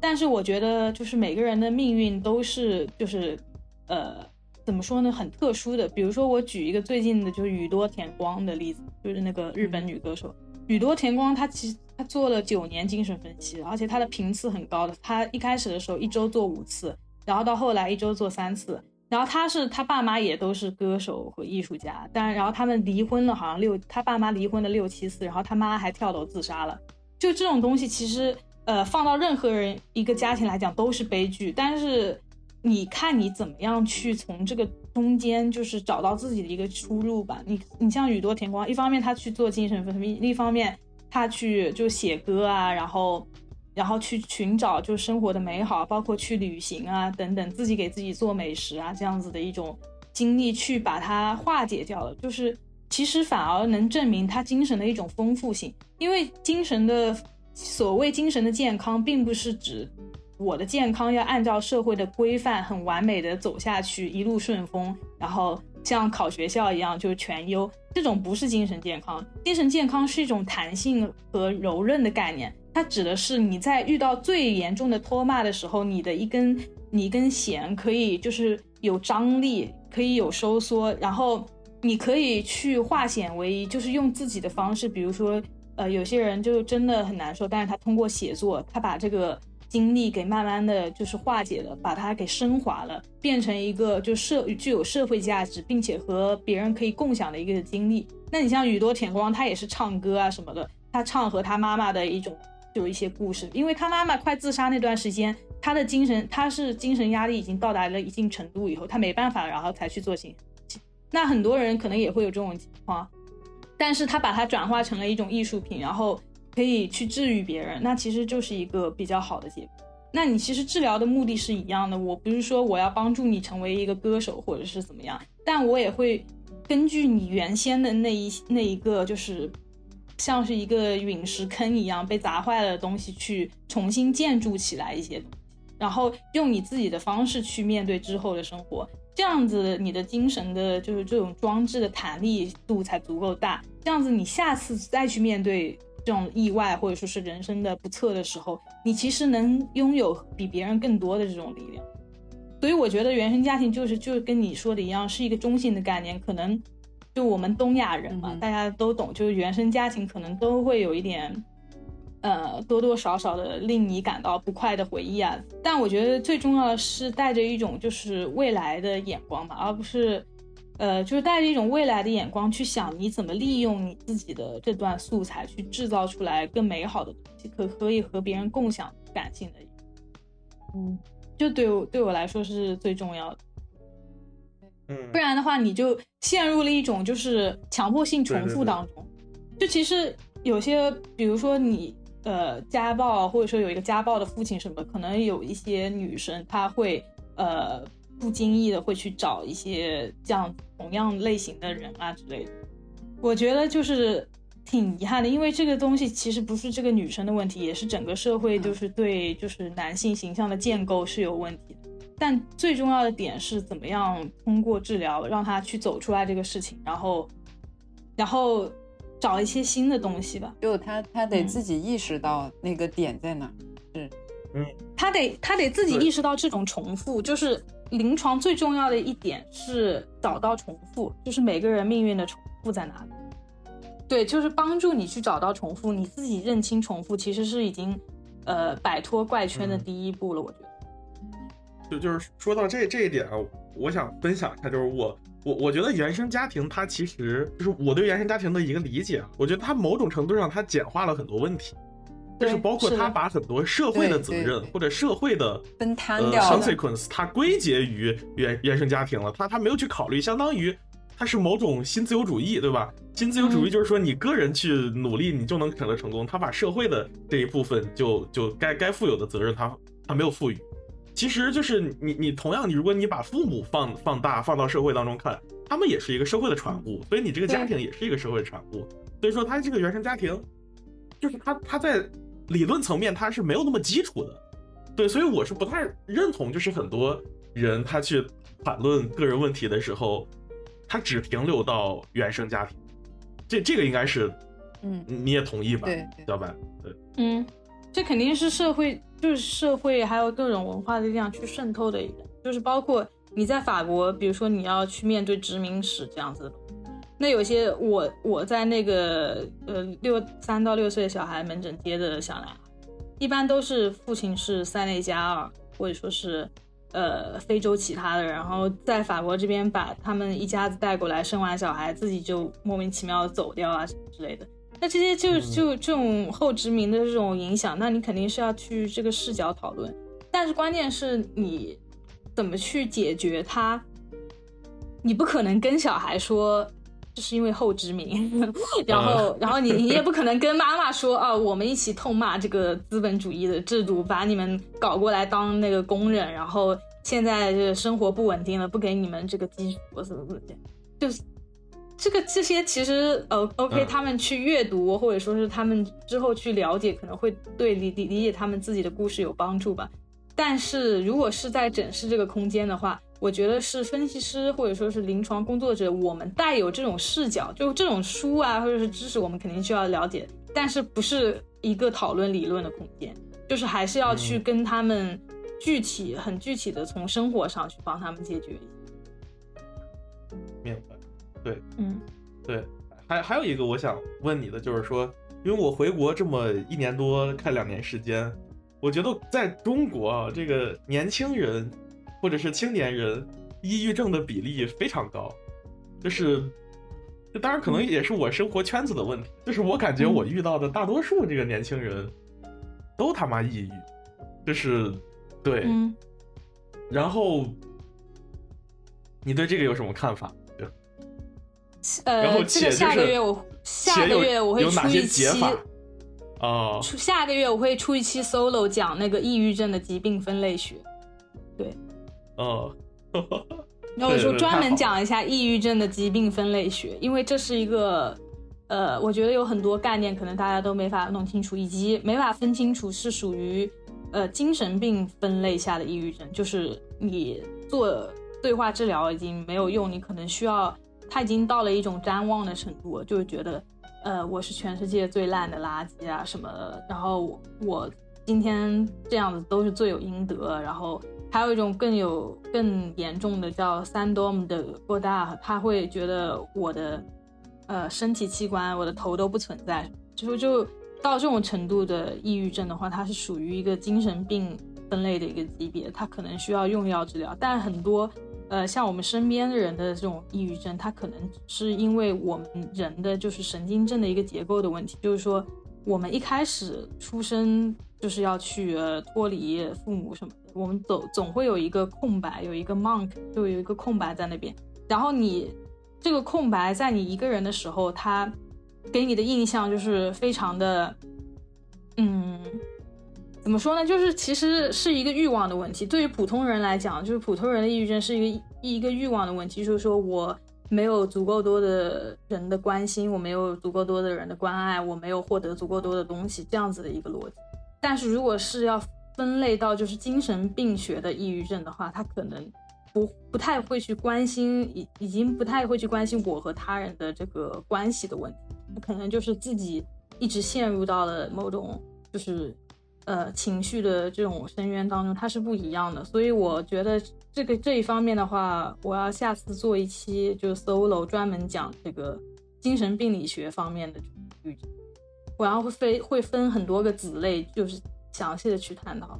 但是我觉得，就是每个人的命运都是，就是呃，怎么说呢，很特殊的。比如说，我举一个最近的，就是宇多田光的例子，就是那个日本女歌手宇多田光，她其实她做了九年精神分析，而且她的频次很高的，她一开始的时候一周做五次。然后到后来一周做三次，然后他是他爸妈也都是歌手和艺术家，但然后他们离婚了，好像六他爸妈离婚了六七次，然后他妈还跳楼自杀了。就这种东西，其实呃放到任何人一个家庭来讲都是悲剧。但是你看你怎么样去从这个中间就是找到自己的一个出路吧。你你像宇多田光，一方面他去做精神分析，另一方面他去就写歌啊，然后。然后去寻找就是生活的美好，包括去旅行啊等等，自己给自己做美食啊这样子的一种经历，去把它化解掉了。就是其实反而能证明他精神的一种丰富性，因为精神的所谓精神的健康，并不是指我的健康要按照社会的规范很完美的走下去，一路顺风，然后像考学校一样就全优，这种不是精神健康。精神健康是一种弹性和柔韧的概念。它指的是你在遇到最严重的脱骂的时候，你的一根你一根弦可以就是有张力，可以有收缩，然后你可以去化险为夷，就是用自己的方式，比如说，呃，有些人就真的很难受，但是他通过写作，他把这个经历给慢慢的就是化解了，把它给升华了，变成一个就社具有社会价值，并且和别人可以共享的一个经历。那你像宇多田光，他也是唱歌啊什么的，他唱和他妈妈的一种。有一些故事，因为他妈妈快自杀那段时间，他的精神他是精神压力已经到达了一定程度以后，他没办法，然后才去做心。那很多人可能也会有这种情况，但是他把它转化成了一种艺术品，然后可以去治愈别人，那其实就是一个比较好的结果。那你其实治疗的目的是一样的，我不是说我要帮助你成为一个歌手或者是怎么样，但我也会根据你原先的那一那一个就是。像是一个陨石坑一样被砸坏了的东西，去重新建筑起来一些东西，然后用你自己的方式去面对之后的生活，这样子你的精神的就是这种装置的弹力度才足够大，这样子你下次再去面对这种意外或者说是人生的不测的时候，你其实能拥有比别人更多的这种力量。所以我觉得原生家庭就是就跟你说的一样，是一个中性的概念。可能就我们东亚人嘛，大家都懂，就是原生家庭可能都会有一点，呃，多多少少的令你感到不快的回忆啊。但我觉得最重要的是带着一种就是未来的眼光吧，而不是，呃，就是带着一种未来的眼光去想你怎么利用你自己的这段素材去制造出来更美好的东西，可可以和别人共享感性的，嗯。就对我对我来说是最重要的，嗯，不然的话你就陷入了一种就是强迫性重复当中。就其实有些，比如说你呃家暴，或者说有一个家暴的父亲什么，可能有一些女生她会呃不经意的会去找一些这样同样类型的人啊之类的。我觉得就是。挺遗憾的，因为这个东西其实不是这个女生的问题，也是整个社会就是对就是男性形象的建构是有问题的。但最重要的点是怎么样通过治疗让他去走出来这个事情，然后，然后找一些新的东西吧。就他他得自己意识到那个点在哪，是，嗯，他得他得自己意识到这种重复，就是临床最重要的一点是找到重复，就是每个人命运的重复在哪里。对，就是帮助你去找到重复，你自己认清重复，其实是已经，呃，摆脱怪圈的第一步了。我觉得，就就是说到这这一点啊，我想分享一下，就是我我我觉得原生家庭它其实就是我对原生家庭的一个理解啊，我觉得它某种程度上它简化了很多问题，就是包括它把很多社会的责任或者社会的分摊掉 consequence，它归结于原原生家庭了，它它没有去考虑，相当于。它是某种新自由主义，对吧？新自由主义就是说，你个人去努力，你就能取得成功。他把社会的这一部分，就就该该负有的责任，他他没有赋予。其实就是你你同样，你如果你把父母放放大放到社会当中看，他们也是一个社会的产物，所以你这个家庭也是一个社会的产物。所以说，他这个原生家庭，就是他他在理论层面他是没有那么基础的。对，所以我是不太认同，就是很多人他去谈论个人问题的时候。他只停留到原生家庭，这这个应该是，嗯，你也同意吧？对，小白，对，嗯，这肯定是社会，就是社会还有各种文化的力量去渗透的，就是包括你在法国，比如说你要去面对殖民史这样子，那有些我我在那个呃六三到六岁的小孩门诊接的小男孩，一般都是父亲是塞内加尔，或者说是。呃，非洲其他的，然后在法国这边把他们一家子带过来，生完小孩自己就莫名其妙走掉啊之类的。那这些就就这种后殖民的这种影响，那你肯定是要去这个视角讨论。但是关键是你怎么去解决它？你不可能跟小孩说这是因为后殖民，然后然后你你也不可能跟妈妈说啊，我们一起痛骂这个资本主义的制度，把你们搞过来当那个工人，然后。现在这个生活不稳定了，不给你们这个基础什么什么的，就是这个这些其实呃，OK，他们去阅读或者说是他们之后去了解，可能会对理理理解他们自己的故事有帮助吧。但是如果是在诊室这个空间的话，我觉得是分析师或者说是临床工作者，我们带有这种视角，就这种书啊或者是知识，我们肯定需要了解，但是不是一个讨论理论的空间，就是还是要去跟他们。具体很具体的从生活上去帮他们解决。明白，对，嗯，对，还还有一个我想问你的就是说，因为我回国这么一年多，快两年时间，我觉得在中国啊，这个年轻人或者是青年人抑郁症的比例非常高，就是，这当然可能也是我生活圈子的问题，就是我感觉我遇到的大多数这个年轻人都他妈抑郁，就是。对，然后你对这个有什么看法？呃，然后这个下个月我下个月我会出一期哦，出下个月我会出一期 solo 讲那个抑郁症的疾病分类学。对，哦，那我就专门讲一下抑郁症的疾病分类学，因为这是一个呃，我觉得有很多概念可能大家都没法弄清楚，以及没法分清楚是属于。呃，精神病分类下的抑郁症，就是你做对话治疗已经没有用，你可能需要，他已经到了一种谵妄的程度，就是觉得，呃，我是全世界最烂的垃圾啊什么的，然后我今天这样子都是罪有应得，然后还有一种更有更严重的叫三多姆的过大，他会觉得我的呃身体器官我的头都不存在，就就到这种程度的抑郁症的话，它是属于一个精神病分类的一个级别，它可能需要用药治疗，但很多。呃，像我们身边的人的这种抑郁症，它可能是因为我们人的就是神经症的一个结构的问题，就是说我们一开始出生就是要去呃脱离父母什么的，我们总总会有一个空白，有一个 monk，就有一个空白在那边。然后你这个空白在你一个人的时候，他给你的印象就是非常的，嗯。怎么说呢？就是其实是一个欲望的问题。对于普通人来讲，就是普通人的抑郁症是一个一个欲望的问题，就是说我没有足够多的人的关心，我没有足够多的人的关爱，我没有获得足够多的东西，这样子的一个逻辑。但是如果是要分类到就是精神病学的抑郁症的话，他可能不不太会去关心，已已经不太会去关心我和他人的这个关系的问题，可能就是自己一直陷入到了某种就是。呃，情绪的这种深渊当中，它是不一样的，所以我觉得这个这一方面的话，我要下次做一期就 solo 专门讲这个精神病理学方面的，我要会分会分很多个子类，就是详细的去探讨。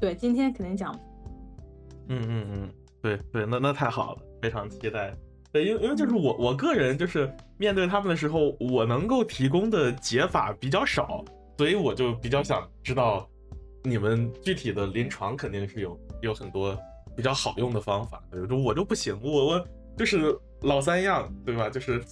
对，今天肯定讲。嗯嗯嗯，对对，那那太好了，非常期待。对，因为因为就是我我个人就是面对他们的时候，我能够提供的解法比较少。所以我就比较想知道，你们具体的临床肯定是有有很多比较好用的方法。比如说我就不行，我我就是老三样，对吧？就是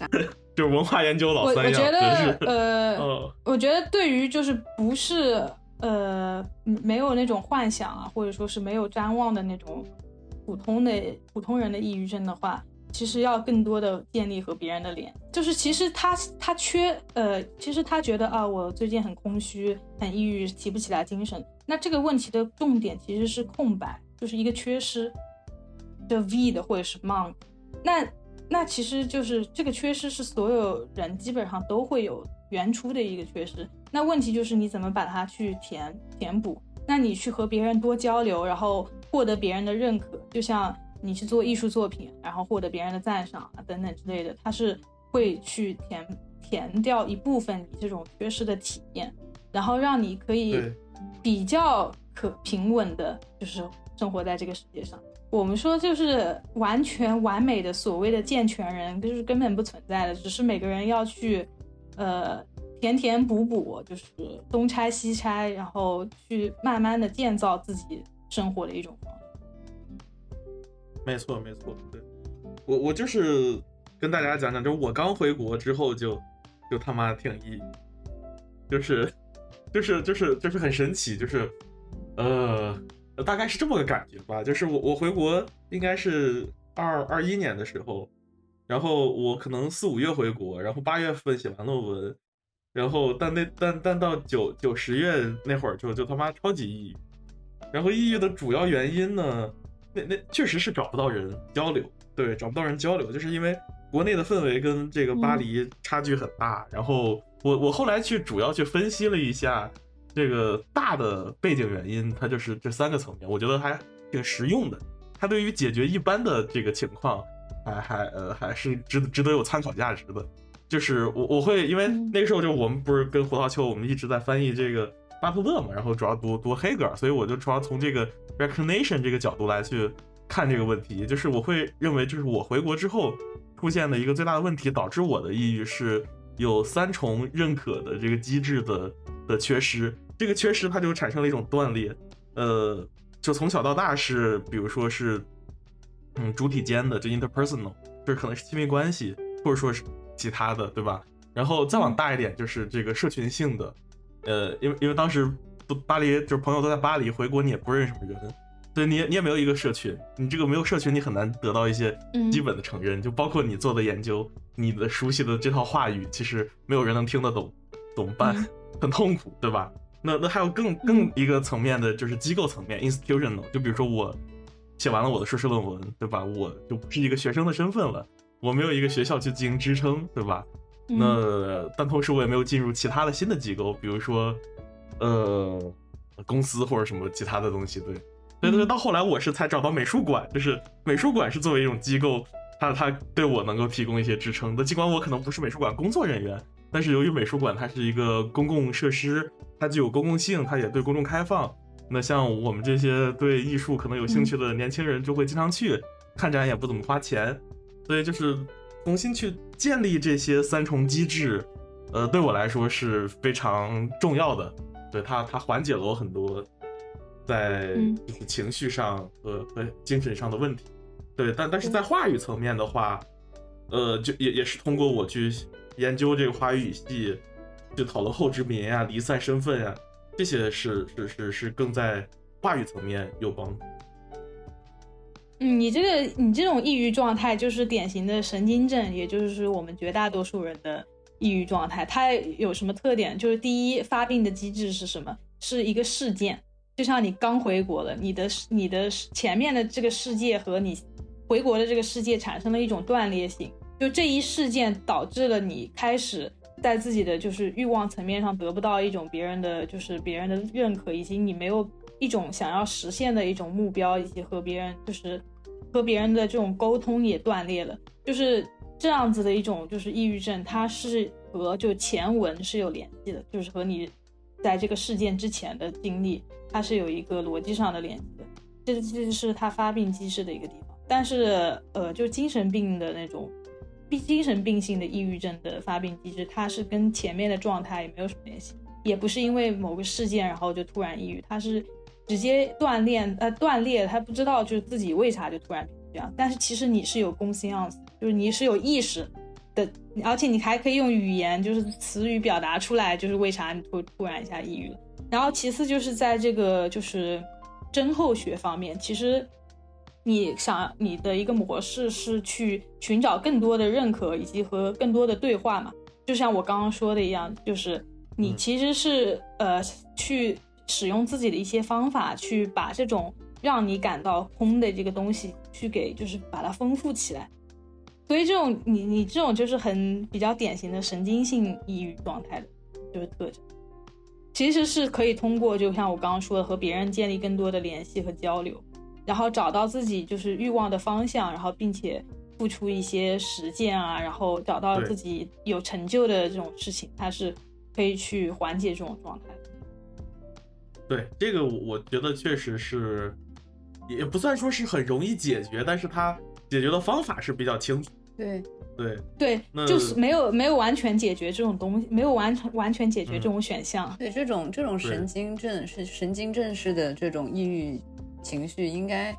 就是文化研究老三样。我觉得呃，我觉得对于就是不是呃没有那种幻想啊，或者说是没有瞻望的那种普通的普通人的抑郁症的话。其实要更多的建立和别人的脸，就是其实他他缺呃，其实他觉得啊，我最近很空虚，很抑郁，提不起来精神。那这个问题的重点其实是空白，就是一个缺失的 V 的或者是 monk。那那其实就是这个缺失是所有人基本上都会有原初的一个缺失。那问题就是你怎么把它去填填补？那你去和别人多交流，然后获得别人的认可，就像。你去做艺术作品，然后获得别人的赞赏啊等等之类的，他是会去填填掉一部分你这种缺失的体验，然后让你可以比较可平稳的，就是生活在这个世界上。我们说就是完全完美的所谓的健全人，就是根本不存在的，只是每个人要去呃填填补补，就是东拆西拆，然后去慢慢的建造自己生活的一种方式。没错，没错，对我我就是跟大家讲讲，就是我刚回国之后就就他妈挺抑郁，就是就是就是就是很神奇，就是呃大概是这么个感觉吧。就是我我回国应该是二二一年的时候，然后我可能四五月回国，然后八月份写完论文，然后但那但但到九九十月那会儿就就他妈超级抑郁，然后抑郁的主要原因呢？那那确实是找不到人交流，对，找不到人交流，就是因为国内的氛围跟这个巴黎差距很大。然后我我后来去主要去分析了一下这个大的背景原因，它就是这三个层面，我觉得还挺实用的。它对于解决一般的这个情况，还还呃还是值值得有参考价值的。就是我我会因为那个时候就我们不是跟胡桃秋，我们一直在翻译这个。巴特勒嘛，然后主要读读黑格尔，所以我就主要从这个 recognition 这个角度来去看这个问题，就是我会认为，就是我回国之后出现的一个最大的问题，导致我的抑郁是有三重认可的这个机制的的缺失，这个缺失它就产生了一种断裂，呃，就从小到大是，比如说是，嗯，主体间的就 interpersonal，就是可能是亲密关系，或者说是其他的，对吧？然后再往大一点，就是这个社群性的。呃，因为因为当时不巴黎就是朋友都在巴黎，回国你也不认识什么人，对你你也没有一个社群，你这个没有社群，你很难得到一些基本的承认，就包括你做的研究，你的熟悉的这套话语，其实没有人能听得懂，怎么办？很痛苦，对吧？那那还有更更一个层面的，就是机构层面，institutional，就比如说我写完了我的硕士论文，对吧？我就不是一个学生的身份了，我没有一个学校去进行支撑，对吧？那但同时我也没有进入其他的新的机构，比如说呃公司或者什么其他的东西。对，对对，到后来我是才找到美术馆，就是美术馆是作为一种机构，它它对我能够提供一些支撑的。尽管我可能不是美术馆工作人员，但是由于美术馆它是一个公共设施，它具有公共性，它也对公众开放。那像我们这些对艺术可能有兴趣的年轻人，就会经常去看展，也不怎么花钱，所以就是重新去建立这些三重机制，呃，对我来说是非常重要的。对它，它缓解了我很多在就是情绪上和和精神上的问题。对，但但是在话语层面的话，呃，就也也是通过我去研究这个华语语系，去讨论后殖民啊、离散身份呀。这些是是是是更在话语层面有帮助。嗯，你这个你这种抑郁状态就是典型的神经症，也就是我们绝大多数人的抑郁状态。它有什么特点？就是第一，发病的机制是什么？是一个事件，就像你刚回国了，你的你的前面的这个世界和你回国的这个世界产生了一种断裂性，就这一事件导致了你开始。在自己的就是欲望层面上得不到一种别人的就是别人的认可，以及你没有一种想要实现的一种目标，以及和别人就是和别人的这种沟通也断裂了，就是这样子的一种就是抑郁症，它是和就前文是有联系的，就是和你在这个事件之前的经历，它是有一个逻辑上的联系的，这这是它发病机制的一个地方。但是呃，就精神病的那种。精神病性的抑郁症的发病机制，它是跟前面的状态也没有什么联系，也不是因为某个事件然后就突然抑郁，它是直接锻炼呃断裂，他不知道就是自己为啥就突然这样。但是其实你是有公心样子，就是你是有意识的，而且你还可以用语言就是词语表达出来，就是为啥你突突然一下抑郁了。然后其次就是在这个就是症候学方面，其实。你想你的一个模式是去寻找更多的认可以及和更多的对话嘛？就像我刚刚说的一样，就是你其实是呃去使用自己的一些方法去把这种让你感到空的这个东西去给就是把它丰富起来。所以这种你你这种就是很比较典型的神经性抑郁状态的就是特征，其实是可以通过就像我刚刚说的和别人建立更多的联系和交流。然后找到自己就是欲望的方向，然后并且付出一些实践啊，然后找到自己有成就的这种事情，它是可以去缓解这种状态。对这个，我觉得确实是，也不算说是很容易解决，但是它解决的方法是比较清楚。对对对，就是没有没有完全解决这种东西，没有完全完全解决这种选项。对这种这种神经症是神经症式的这种抑郁。情绪应该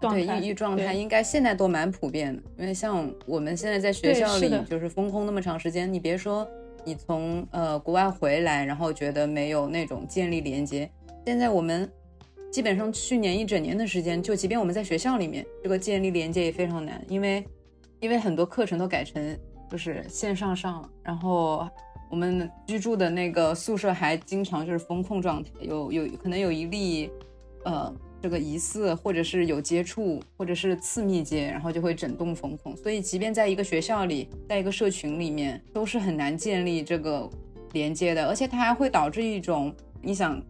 对抑郁状态应该现在都蛮普遍的，因为像我们现在在学校里就是封控那么长时间，你别说你从呃国外回来，然后觉得没有那种建立连接，现在我们基本上去年一整年的时间，就即便我们在学校里面，这个建立连接也非常难，因为因为很多课程都改成就是线上上了，然后我们居住的那个宿舍还经常就是封控状态，有有可能有一例呃。这个疑似，或者是有接触，或者是次密接，然后就会整栋封控。所以，即便在一个学校里，在一个社群里面，都是很难建立这个连接的。而且，它还会导致一种，你想，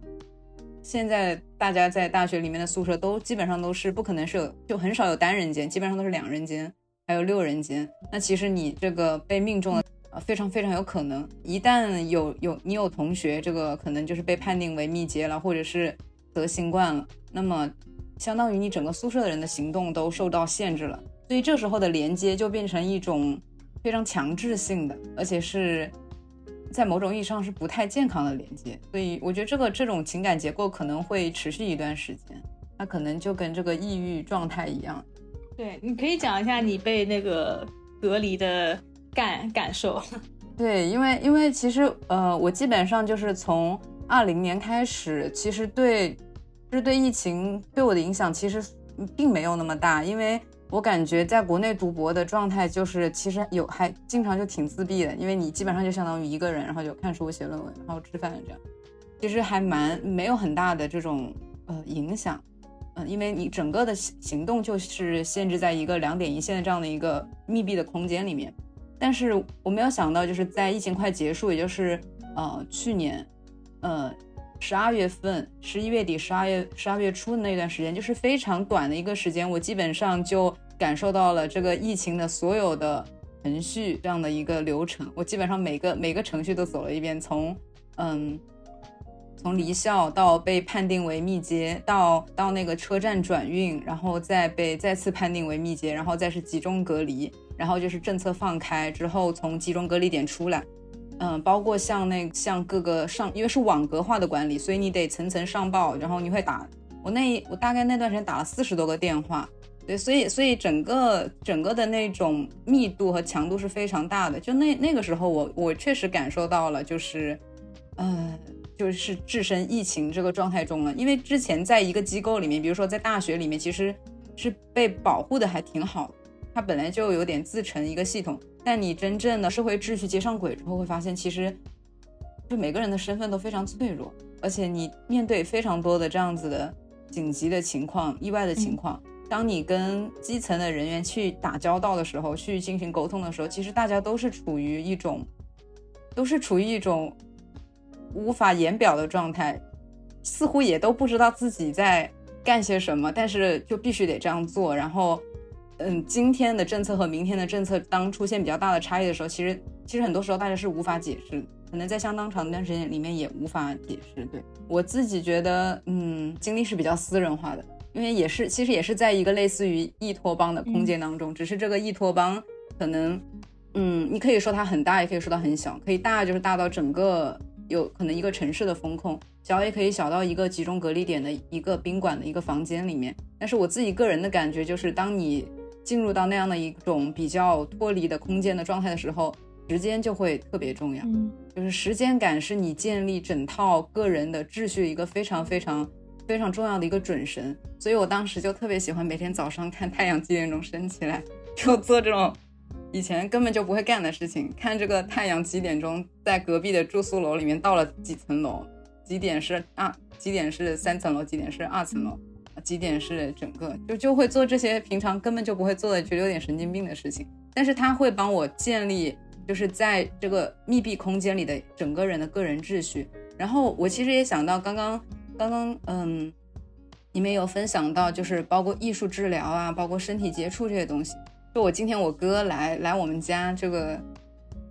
现在大家在大学里面的宿舍都基本上都是不可能是有，就很少有单人间，基本上都是两人间，还有六人间。那其实你这个被命中了，呃，非常非常有可能，一旦有有你有同学，这个可能就是被判定为密接了，或者是。得新冠了，那么相当于你整个宿舍的人的行动都受到限制了，所以这时候的连接就变成一种非常强制性的，而且是在某种意义上是不太健康的连接。所以我觉得这个这种情感结构可能会持续一段时间，它可能就跟这个抑郁状态一样。对，你可以讲一下你被那个隔离的感感受。对，因为因为其实呃，我基本上就是从二零年开始，其实对。就是对疫情对我的影响其实并没有那么大，因为我感觉在国内读博的状态就是其实有还经常就挺自闭的，因为你基本上就相当于一个人，然后就看书、写论文，然后吃饭这样，其实还蛮没有很大的这种呃影响，嗯，因为你整个的行动就是限制在一个两点一线的这样的一个密闭的空间里面。但是我没有想到，就是在疫情快结束，也就是呃去年，呃十二月份、十一月底、十二月十二月初的那段时间，就是非常短的一个时间，我基本上就感受到了这个疫情的所有的程序这样的一个流程。我基本上每个每个程序都走了一遍，从嗯。从离校到被判定为密接，到到那个车站转运，然后再被再次判定为密接，然后再是集中隔离，然后就是政策放开之后从集中隔离点出来，嗯，包括像那像各个上，因为是网格化的管理，所以你得层层上报，然后你会打我那我大概那段时间打了四十多个电话，对，所以所以整个整个的那种密度和强度是非常大的，就那那个时候我我确实感受到了，就是，嗯。就是置身疫情这个状态中了，因为之前在一个机构里面，比如说在大学里面，其实是被保护的还挺好，它本来就有点自成一个系统。但你真正的社会秩序接上轨之后，会发现其实就每个人的身份都非常脆弱，而且你面对非常多的这样子的紧急的情况、意外的情况，当你跟基层的人员去打交道的时候，去进行沟通的时候，其实大家都是处于一种，都是处于一种。无法言表的状态，似乎也都不知道自己在干些什么，但是就必须得这样做。然后，嗯，今天的政策和明天的政策，当出现比较大的差异的时候，其实其实很多时候大家是无法解释，可能在相当长一段时间里面也无法解释。对我自己觉得，嗯，经历是比较私人化的，因为也是其实也是在一个类似于异托邦的空间当中，只是这个异托邦可能，嗯，你可以说它很大，也可以说它很小，可以大就是大到整个。有可能一个城市的风控小也可以小到一个集中隔离点的一个宾馆的一个房间里面，但是我自己个人的感觉就是，当你进入到那样的一种比较脱离的空间的状态的时候，时间就会特别重要。嗯，就是时间感是你建立整套个人的秩序一个非常非常非常重要的一个准绳。所以我当时就特别喜欢每天早上看太阳几点钟升起来，就做这种。以前根本就不会干的事情，看这个太阳几点钟在隔壁的住宿楼里面到了几层楼，几点是二，几点是三层楼，几点是二层楼，几点是整个，就就会做这些平常根本就不会做的，觉得有点神经病的事情。但是他会帮我建立，就是在这个密闭空间里的整个人的个人秩序。然后我其实也想到，刚刚刚刚嗯，你们有分享到，就是包括艺术治疗啊，包括身体接触这些东西。就我今天我哥来来我们家这个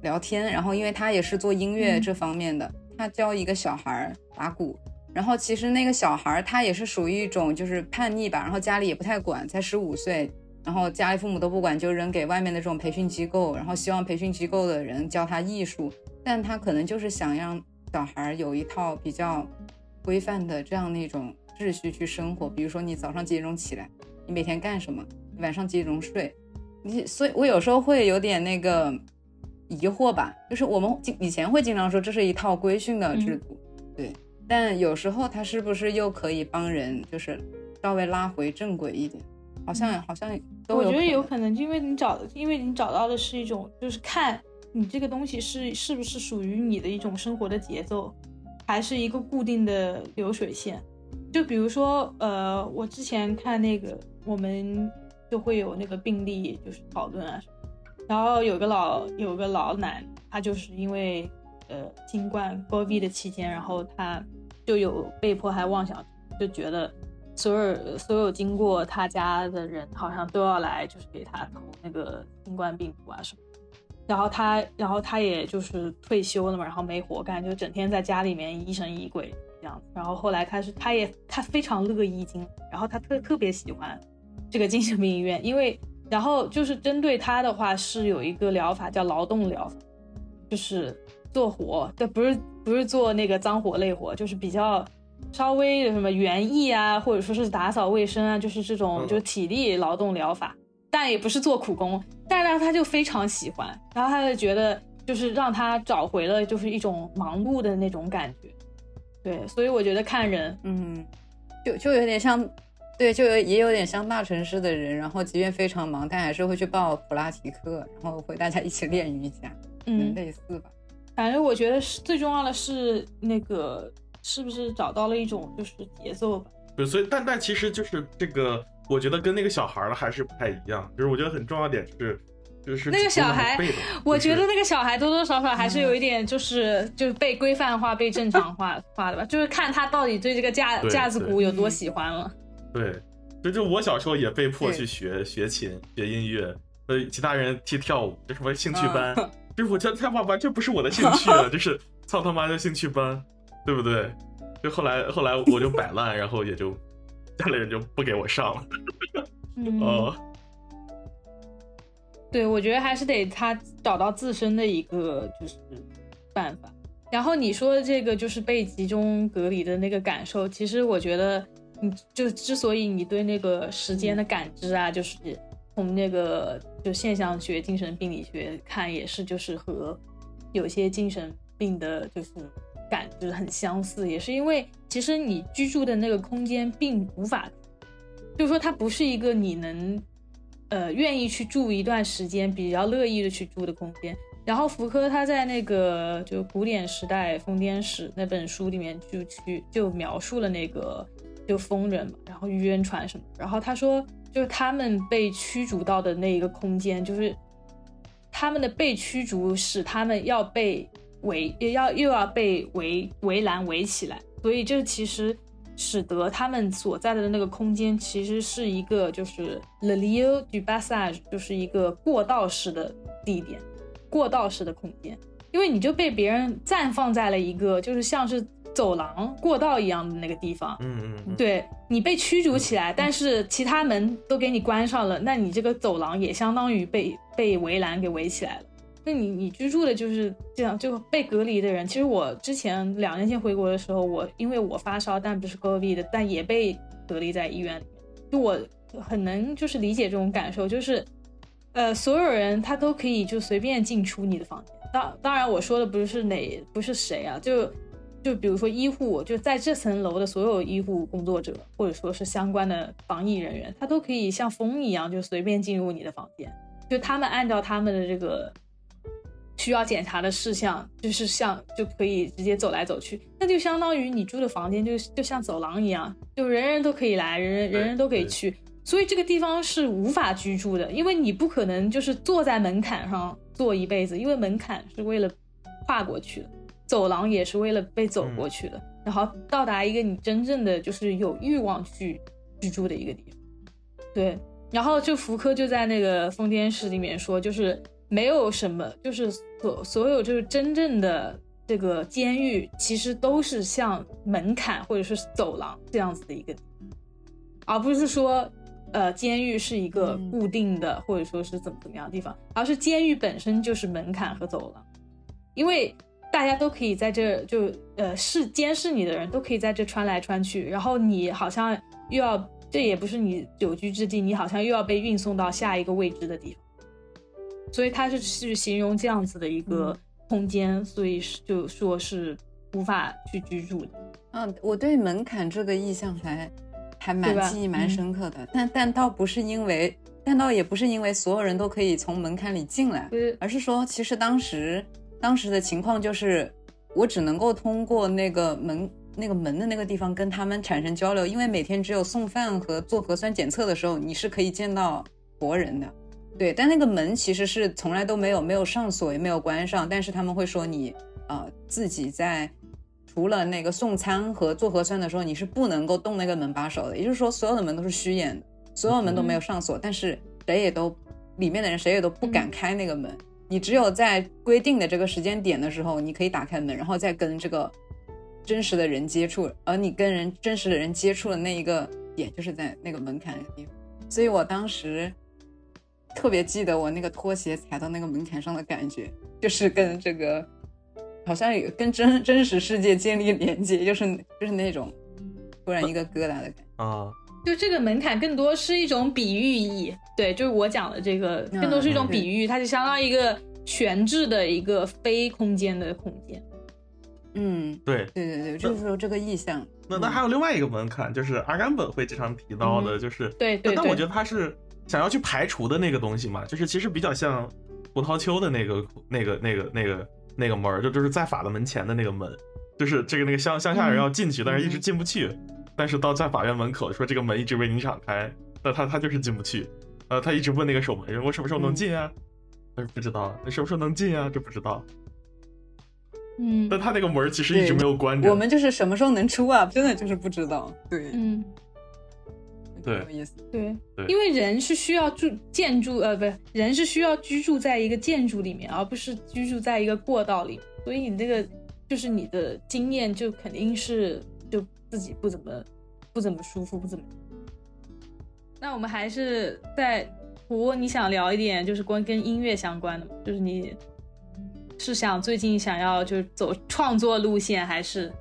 聊天，然后因为他也是做音乐这方面的，他教一个小孩打鼓，然后其实那个小孩他也是属于一种就是叛逆吧，然后家里也不太管，才十五岁，然后家里父母都不管，就扔给外面的这种培训机构，然后希望培训机构的人教他艺术，但他可能就是想让小孩有一套比较规范的这样的一种秩序去生活，比如说你早上几点钟起来，你每天干什么，晚上几点钟睡。你所以，我有时候会有点那个疑惑吧，就是我们以前会经常说这是一套规训的制度，对，但有时候它是不是又可以帮人，就是稍微拉回正轨一点？好像好像都我觉得有可能，因为你找的，因为你找到的是一种，就是看你这个东西是是不是属于你的一种生活的节奏，还是一个固定的流水线。就比如说，呃，我之前看那个我们。就会有那个病例，就是讨论啊什么。然后有个老有个老奶，她就是因为呃新冠暴毙的期间，然后他就有被迫害妄想，就觉得所有所有经过他家的人好像都要来，就是给他投那个新冠病毒啊什么。然后他然后他也就是退休了嘛，然后没活干，就整天在家里面疑神疑鬼这样子。然后后来开始，他也他非常乐意经，然后他特特别喜欢。这个精神病医院，因为然后就是针对他的话是有一个疗法叫劳动疗法，就是做活，但不是不是做那个脏活累活，就是比较稍微的什么园艺啊，或者说是打扫卫生啊，就是这种就是体力劳动疗法，但也不是做苦工，但是他就非常喜欢，然后他就觉得就是让他找回了就是一种忙碌的那种感觉，对，所以我觉得看人，嗯，就就有点像。对，就有也有点像大城市的人，然后即便非常忙，但还是会去报普拉提课，然后会大家一起练瑜伽，嗯，类似吧。反正我觉得是最重要的是那个是不是找到了一种就是节奏吧。对，所以但但其实就是这个，我觉得跟那个小孩儿的还是不太一样。就是我觉得很重要点是，就是那个小孩我觉得那个小孩多多少少还是有一点，就是就是被规范化、被正常化化的吧，就是看他到底对这个架架子鼓有多喜欢了。对，就就我小时候也被迫去学学琴、学音乐，呃，其他人去跳舞，这什么兴趣班，嗯就是我觉得他妈完全不是我的兴趣了，就是操他妈的兴趣班，对不对？就后来后来我就摆烂，然后也就家里人就不给我上了。嗯，哦，对，我觉得还是得他找到自身的一个就是办法。然后你说的这个就是被集中隔离的那个感受，其实我觉得你就之所以你对那个时间的感知啊，就是从那个就现象学、精神病理学看，也是就是和有些精神病的就是感知很相似，也是因为其实你居住的那个空间并无法，就是说它不是一个你能呃愿意去住一段时间，比较乐意的去住的空间。然后福柯他在那个就古典时代疯癫史那本书里面就去就描述了那个就疯人嘛，然后晕船什么，然后他说就是他们被驱逐到的那一个空间，就是他们的被驱逐使他们要被围也要又要被围围栏围起来，所以这其实使得他们所在的那个空间其实是一个就是 le lieu du passage，就是一个过道式的地点。过道式的空间，因为你就被别人暂放在了一个就是像是走廊、过道一样的那个地方，嗯嗯嗯，对你被驱逐起来，但是其他门都给你关上了，那你这个走廊也相当于被被围栏给围起来了。那你你居住的就是这样，就被隔离的人。其实我之前两年前回国的时候，我因为我发烧，但不是 COVID 的，但也被隔离在医院里面。就我很能就是理解这种感受，就是。呃，所有人他都可以就随便进出你的房间。当当然，我说的不是哪不是谁啊，就就比如说医护，就在这层楼的所有医护工作者，或者说是相关的防疫人员，他都可以像风一样就随便进入你的房间。就他们按照他们的这个需要检查的事项，就是像就可以直接走来走去，那就相当于你住的房间就就像走廊一样，就人人都可以来，人人人人都可以去。所以这个地方是无法居住的，因为你不可能就是坐在门槛上坐一辈子，因为门槛是为了跨过去的，走廊也是为了被走过去的，然后到达一个你真正的就是有欲望去居住的一个地方。对，然后就福柯就在那个疯癫史里面说，就是没有什么，就是所所有就是真正的这个监狱，其实都是像门槛或者是走廊这样子的一个地方，而不是说。呃，监狱是一个固定的，或者说是怎么怎么样的地方，而是监狱本身就是门槛和走廊，因为大家都可以在这就呃视监视你的人都可以在这穿来穿去，然后你好像又要这也不是你久居之地，你好像又要被运送到下一个未知的地方，所以他是去形容这样子的一个空间，所以就说是无法去居住的。嗯，我对门槛这个意象还。还蛮记忆蛮深刻的，嗯、但但倒不是因为，但倒也不是因为所有人都可以从门槛里进来，而是说，其实当时当时的情况就是，我只能够通过那个门那个门的那个地方跟他们产生交流，因为每天只有送饭和做核酸检测的时候，你是可以见到活人的，对，但那个门其实是从来都没有没有上锁也没有关上，但是他们会说你呃自己在。除了那个送餐和做核酸的时候，你是不能够动那个门把手的。也就是说，所有的门都是虚掩的，所有门都没有上锁，但是谁也都里面的人谁也都不敢开那个门。你只有在规定的这个时间点的时候，你可以打开门，然后再跟这个真实的人接触。而你跟人真实的人接触的那一个点，就是在那个门槛的地方。所以我当时特别记得我那个拖鞋踩到那个门槛上的感觉，就是跟这个。好像有跟真真实世界建立连接，就是就是那种突然一个疙瘩的感觉啊。就这个门槛更多是一种比喻意义，对，就是我讲的这个更多是一种比喻，它就相当于一个悬置的一个非空间的空间。嗯，对对对对，就是说这个意象。那那还有另外一个门槛，就是阿甘本会经常提到的，就是对对。但我觉得他是想要去排除的那个东西嘛，就是其实比较像胡桃丘的那个那个那个那个。那个门就就是在法的门前的那个门，就是这个那个乡乡下人要进去，但是一直进不去。但是到在法院门口说这个门一直为你敞开，那他他就是进不去。呃，他一直问那个守门人，我什么时候能进啊？他说不知道你什么时候能进啊？这不知道。嗯但他那个门其实一直没有关着。我们就是什么时候能出啊？真的就是不知道。对，嗯，对有意思。对对，因为人是需要住建筑，呃，不是人是需要居住在一个建筑里面，而不是居住在一个过道里，所以你这个就是你的经验就肯定是就自己不怎么不怎么舒服，不怎么。那我们还是在图，你想聊一点就是关跟音乐相关的吗，就是你是想最近想要就是走创作路线，还是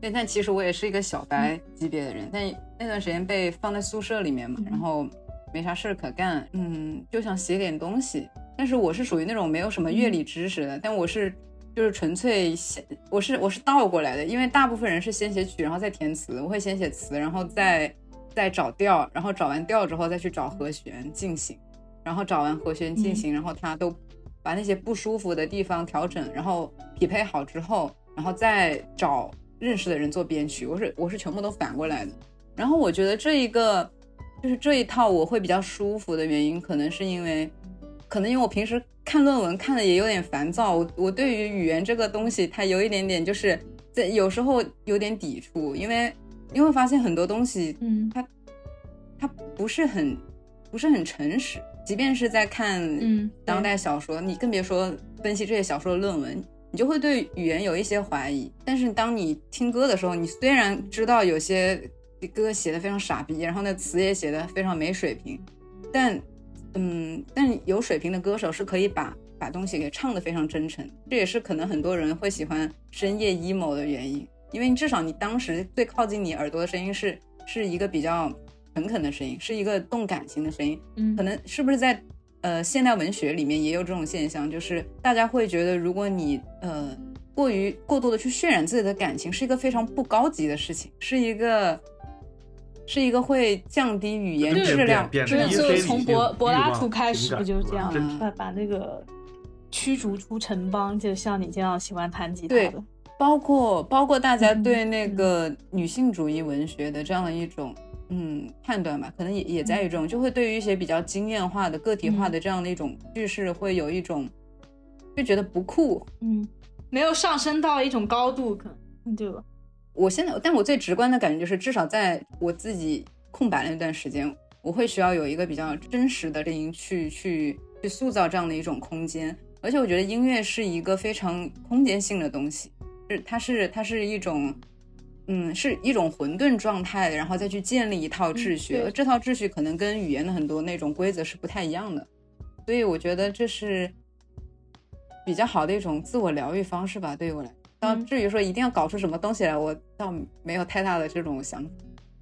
对，但其实我也是一个小白级别的人，但那段时间被放在宿舍里面嘛，嗯然后没啥事儿可干，嗯，就想写点东西。但是我是属于那种没有什么乐理知识的，但我是就是纯粹写，我是我是倒过来的，因为大部分人是先写曲，然后再填词，我会先写词，然后再再找调，然后找完调之后再去找和弦进行，然后找完和弦进行，然后他都把那些不舒服的地方调整，然后匹配好之后，然后再找认识的人做编曲。我是我是全部都反过来的。然后我觉得这一个就是这一套我会比较舒服的原因，可能是因为，可能因为我平时看论文看的也有点烦躁，我我对于语言这个东西，它有一点点就是在有时候有点抵触，因为因为发现很多东西嗯。它它不是很不是很诚实，即便是在看嗯当代小说，你更别说分析这些小说的论文，你就会对语言有一些怀疑。但是当你听歌的时候，你虽然知道有些歌写的非常傻逼，然后那词也写的非常没水平，但嗯，但有水平的歌手是可以把把东西给唱的非常真诚，这也是可能很多人会喜欢深夜 emo 的原因，因为至少你当时最靠近你耳朵的声音是是一个比较诚恳的声音，是一个动感情的声音，嗯可能是不是在呃现代文学里面也有这种现象，就是大家会觉得，如果你呃过于过度的去渲染自己的感情，是一个非常不高级的事情，是一个是一个会降低语言质量。贬就是低就从柏柏拉图开始，不就是这样把把那个驱逐出城邦，就像你这样喜欢弹吉他对的，包括包括大家嗯对那个女性主义文学的这样的一种嗯判断吧，可能也也在于这种，就会对于一些比较经验化的、个体化的这样的一种叙事，会有一种就觉得不酷。嗯，没有上升到一种高度，可能对吧？我现在，但我最直观的感觉就是，至少在我自己空白的那段时间，我会需要有一个比较真实的声音去去去塑造这样的一种空间。而且我觉得音乐是一个非常空间性的东西，是它是它是一种，嗯，是一种混沌状态，然后再去建立一套秩序。嗯这套秩序可能跟语言的很多那种规则是不太一样的，所以我觉得这是比较好的一种自我疗愈方式吧，对于我来。到嗯。至于说一定要搞出什么东西来，我倒没有太大的这种想法。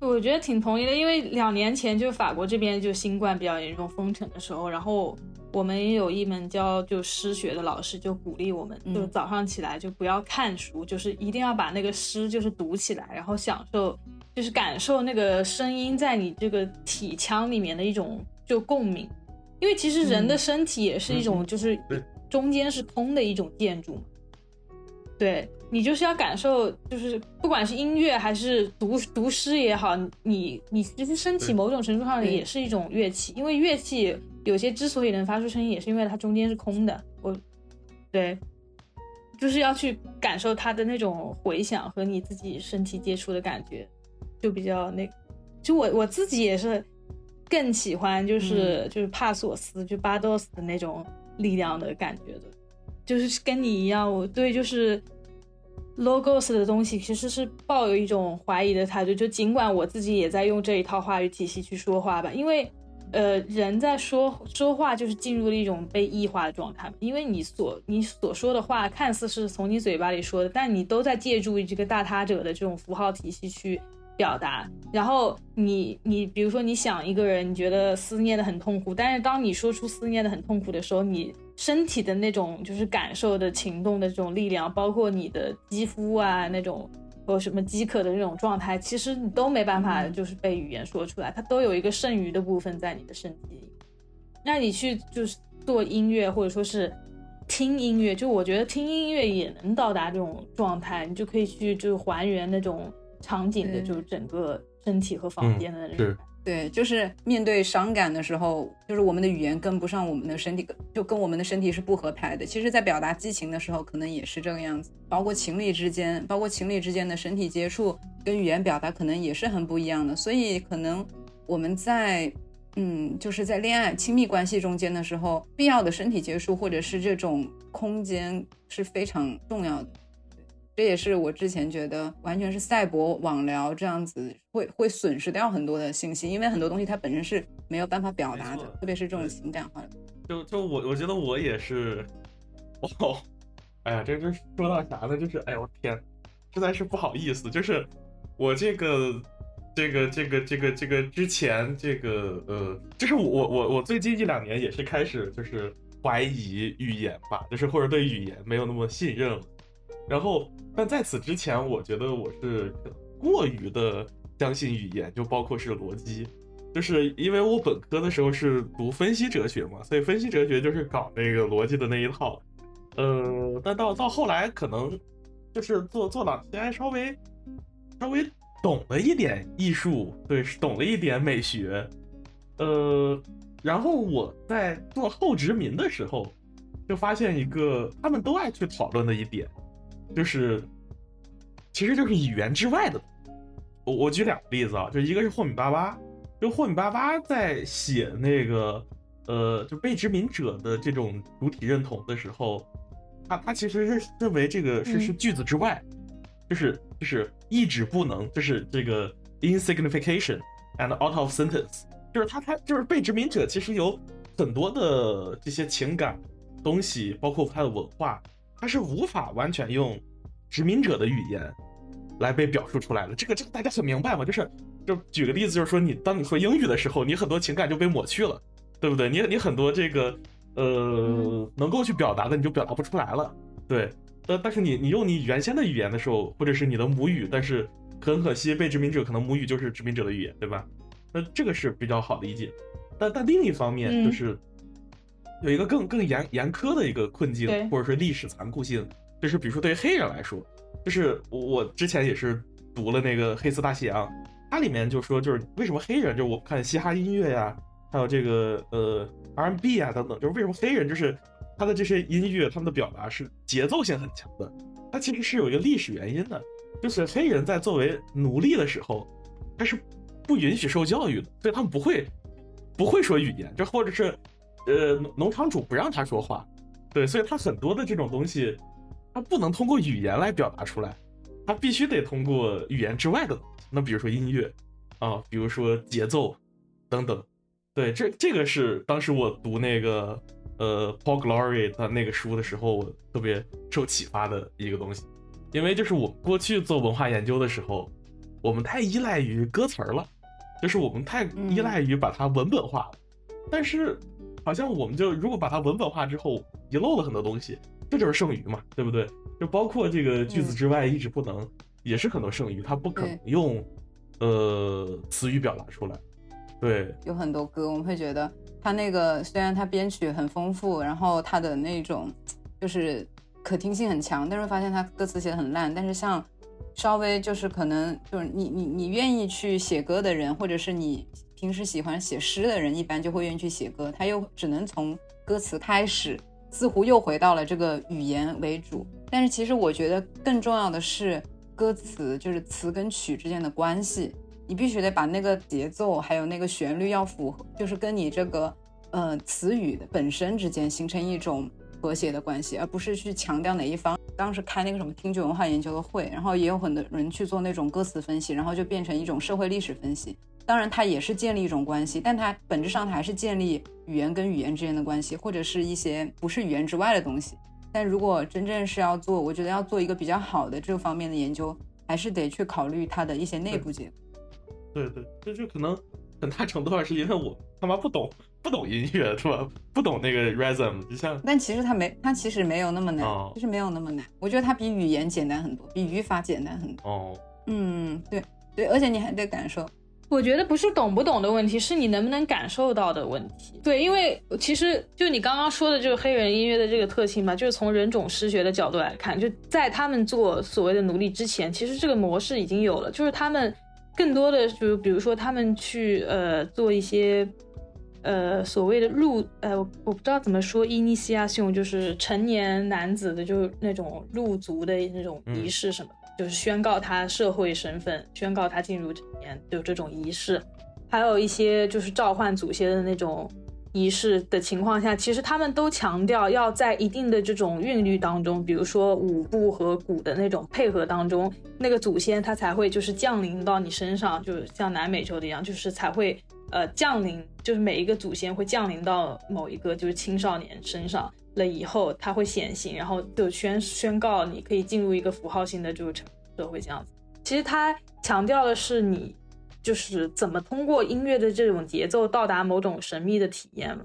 我觉得挺同意的，因为两年前就法国这边就新冠比较严重封城的时候，然后我们也有一门教就诗学的老师就鼓励我们，嗯。就早上起来就不要看书，就是一定要把那个诗就是读起来，然后享受就是感受那个声音在你这个体腔里面的一种就共鸣，因为其实人的嗯。身体也是一种就是中间是空的一种建筑嘛。对你就是要感受，就是不管是音乐还是读读诗也好，你你其实身体某种程度上也是一种乐器，因为乐器有些之所以能发出声音，也是因为它中间是空的。我，对，就是要去感受它的那种回响和你自己身体接触的感觉，就比较那，就我我自己也是更喜欢就是、就是帕索斯就巴多斯的那种力量的感觉的。就是跟你一样，我对就是 logos 的东西其实是抱有一种怀疑的态度。就尽管我自己也在用这一套话语体系去说话吧，因为呃，人在说说话就是进入了一种被异化的状态。因为你所你所说的话看似是从你嘴巴里说的，但你都在借助于这个大他者的这种符号体系去表达。然后你你比如说你想一个人，你觉得思念的很痛苦，但是当你说出思念的很痛苦的时候，你身体的那种就是感受的情动的这种力量，包括你的肌肤啊那种或什么饥渴的那种状态，其实你都没办法嗯就是被语言说出来，它都有一个剩余的部分在你的身体里。那你去就是做音乐或者说是听音乐，就我觉得听音乐也能到达这种状态，你就可以去就是还原那种场景的，就是整个身体和房间的那种是感觉。对，就是面对伤感的时候，就是我们的语言跟不上我们的身体，就跟我们的身体是不合拍的。其实，在表达激情的时候，可能也是这个样子。包括情侣之间，包括情侣之间的身体接触，跟语言表达可能也是很不一样的。所以，可能我们在，嗯，就是在恋爱、亲密关系中间的时候，必要的身体接触或者是这种空间是非常重要的。这也是我之前觉得完全是赛博网聊这样子会会损失掉很多的信息，因为很多东西它本身是没有办法表达的，特别是这种情感化的。就就我我觉得我也是，哦，哎呀，这这说到啥呢？就是哎呦天，实在是不好意思，就是我这个这个这个这个这个之前这个呃，就是我我我最近一两年也是开始就是怀疑语言吧，就是或者对语言没有那么信任了。然后，但在此之前，我觉得我是过于的相信语言，就包括是逻辑，就是因为我本科的时候是读分析哲学嘛，所以分析哲学就是搞那个逻辑的那一套。呃，但到到后来，可能就是做做老 T I 稍微稍微懂了一点艺术，对，懂了一点美学。呃，然后我在做后殖民的时候，就发现一个他们都爱去讨论的一点。就是，其实就是语言之外的。我我举两个例子啊，就一个是霍米巴巴，就霍米巴巴在写那个呃，就被殖民者的这种主体认同的时候，他他其实是认为这个是是句子之外，就是就是意指不能，就是这个 insignification and out of sentence，就是他他就是被殖民者其实有很多的这些情感东西，包括他的文化。它是无法完全用殖民者的语言来被表述出来的。这个这个大家很明白嘛？就是就举个例子，就是说你当你说英语的时候，你很多情感就被抹去了，对不对？你你很多这个呃能够去表达的，你就表达不出来了。对，但但是你你用你原先的语言的时候，或者是你的母语，但是很可惜被殖民者可能母语就是殖民者的语言，对吧？那这个是比较好理解。但但另一方面就是。有一个更更严严苛的一个困境，或者说历史残酷性，就是比如说对于黑人来说，就是我之前也是读了那个《黑色大西洋》，它里面就说，就是为什么黑人，就我看嘻哈音乐呀，还有这个呃 R&B 啊等等，就是为什么黑人就是他的这些音乐，他们的表达是节奏性很强的，它其实是有一个历史原因的，就是黑人在作为奴隶的时候，他是不允许受教育的，所以他们不会不会说语言，就或者是。呃，农场主不让他说话，对，所以他很多的这种东西，他不能通过语言来表达出来，他必须得通过语言之外的。那比如说音乐，啊，比如说节奏，等等。对，这这个是当时我读那个呃 Paul Glory 的那个书的时候，我特别受启发的一个东西。因为就是我过去做文化研究的时候，我们太依赖于歌词儿了，就是我们太依赖于把它文本化了，但是。好像我们就如果把它文本化之后，遗漏了很多东西，这就是剩余嘛，对不对？就包括这个句子之外一直不能，也是很多剩余，它不可能用呃词语表达出来。对，有很多歌，我们会觉得它那个虽然它编曲很丰富，然后它的那种就是可听性很强，但是发现它歌词写的很烂。但是像稍微就是可能就是你你你愿意去写歌的人，或者是你。平时喜欢写诗的人，一般就会愿意去写歌。他又只能从歌词开始，似乎又回到了这个语言为主。但是其实我觉得更重要的是歌词，就是词跟曲之间的关系。你必须得把那个节奏还有那个旋律要符合，就是跟你这个呃词语的本身之间形成一种和谐的关系，而不是去强调哪一方。当时开那个什么听觉文化研究的会，然后也有很多人去做那种歌词分析，然后就变成一种社会历史分析。当然，它也是建立一种关系，但它本质上它还是建立语言跟语言之间的关系，或者是一些不是语言之外的东西。但如果真正是要做，我觉得要做一个比较好的这方面的研究，还是得去考虑它的一些内部结构。对对，这就可能很大程度上是因为我他妈不懂不懂音乐是吧？不懂那个 rhythm，就像……但其实它没，它其实没有那么难，其实没有那么难。我觉得它比语言简单很多，比语法简单很多。哦，嗯，对对，而且你还得感受。我觉得不是懂不懂的问题，是你能不能感受到的问题。对，因为其实就你刚刚说的就是黑人音乐的这个特性嘛，就是从人种失学的角度来看，就在他们做所谓的奴隶之前，其实这个模式已经有了，就是他们更多的就比如说他们去呃做一些呃所谓的入呃我不知道怎么说 initiation 就是成年男子的就是那种入族的那种仪式什么，就是宣告他社会身份，宣告他进入成年，就这种仪式，还有一些就是召唤祖先的那种。仪式的情况下，其实他们都强调要在一定的这种韵律当中，比如说舞步和鼓的那种配合当中，那个祖先他才会就是降临到你身上，就像南美洲的一样，就是才会呃降临，就是每一个祖先会降临到某一个就是青少年身上了以后，他会显形，然后就宣宣告你可以进入一个符号性的就是社会这样子。其实他强调的是你。就是怎么通过音乐的这种节奏到达某种神秘的体验，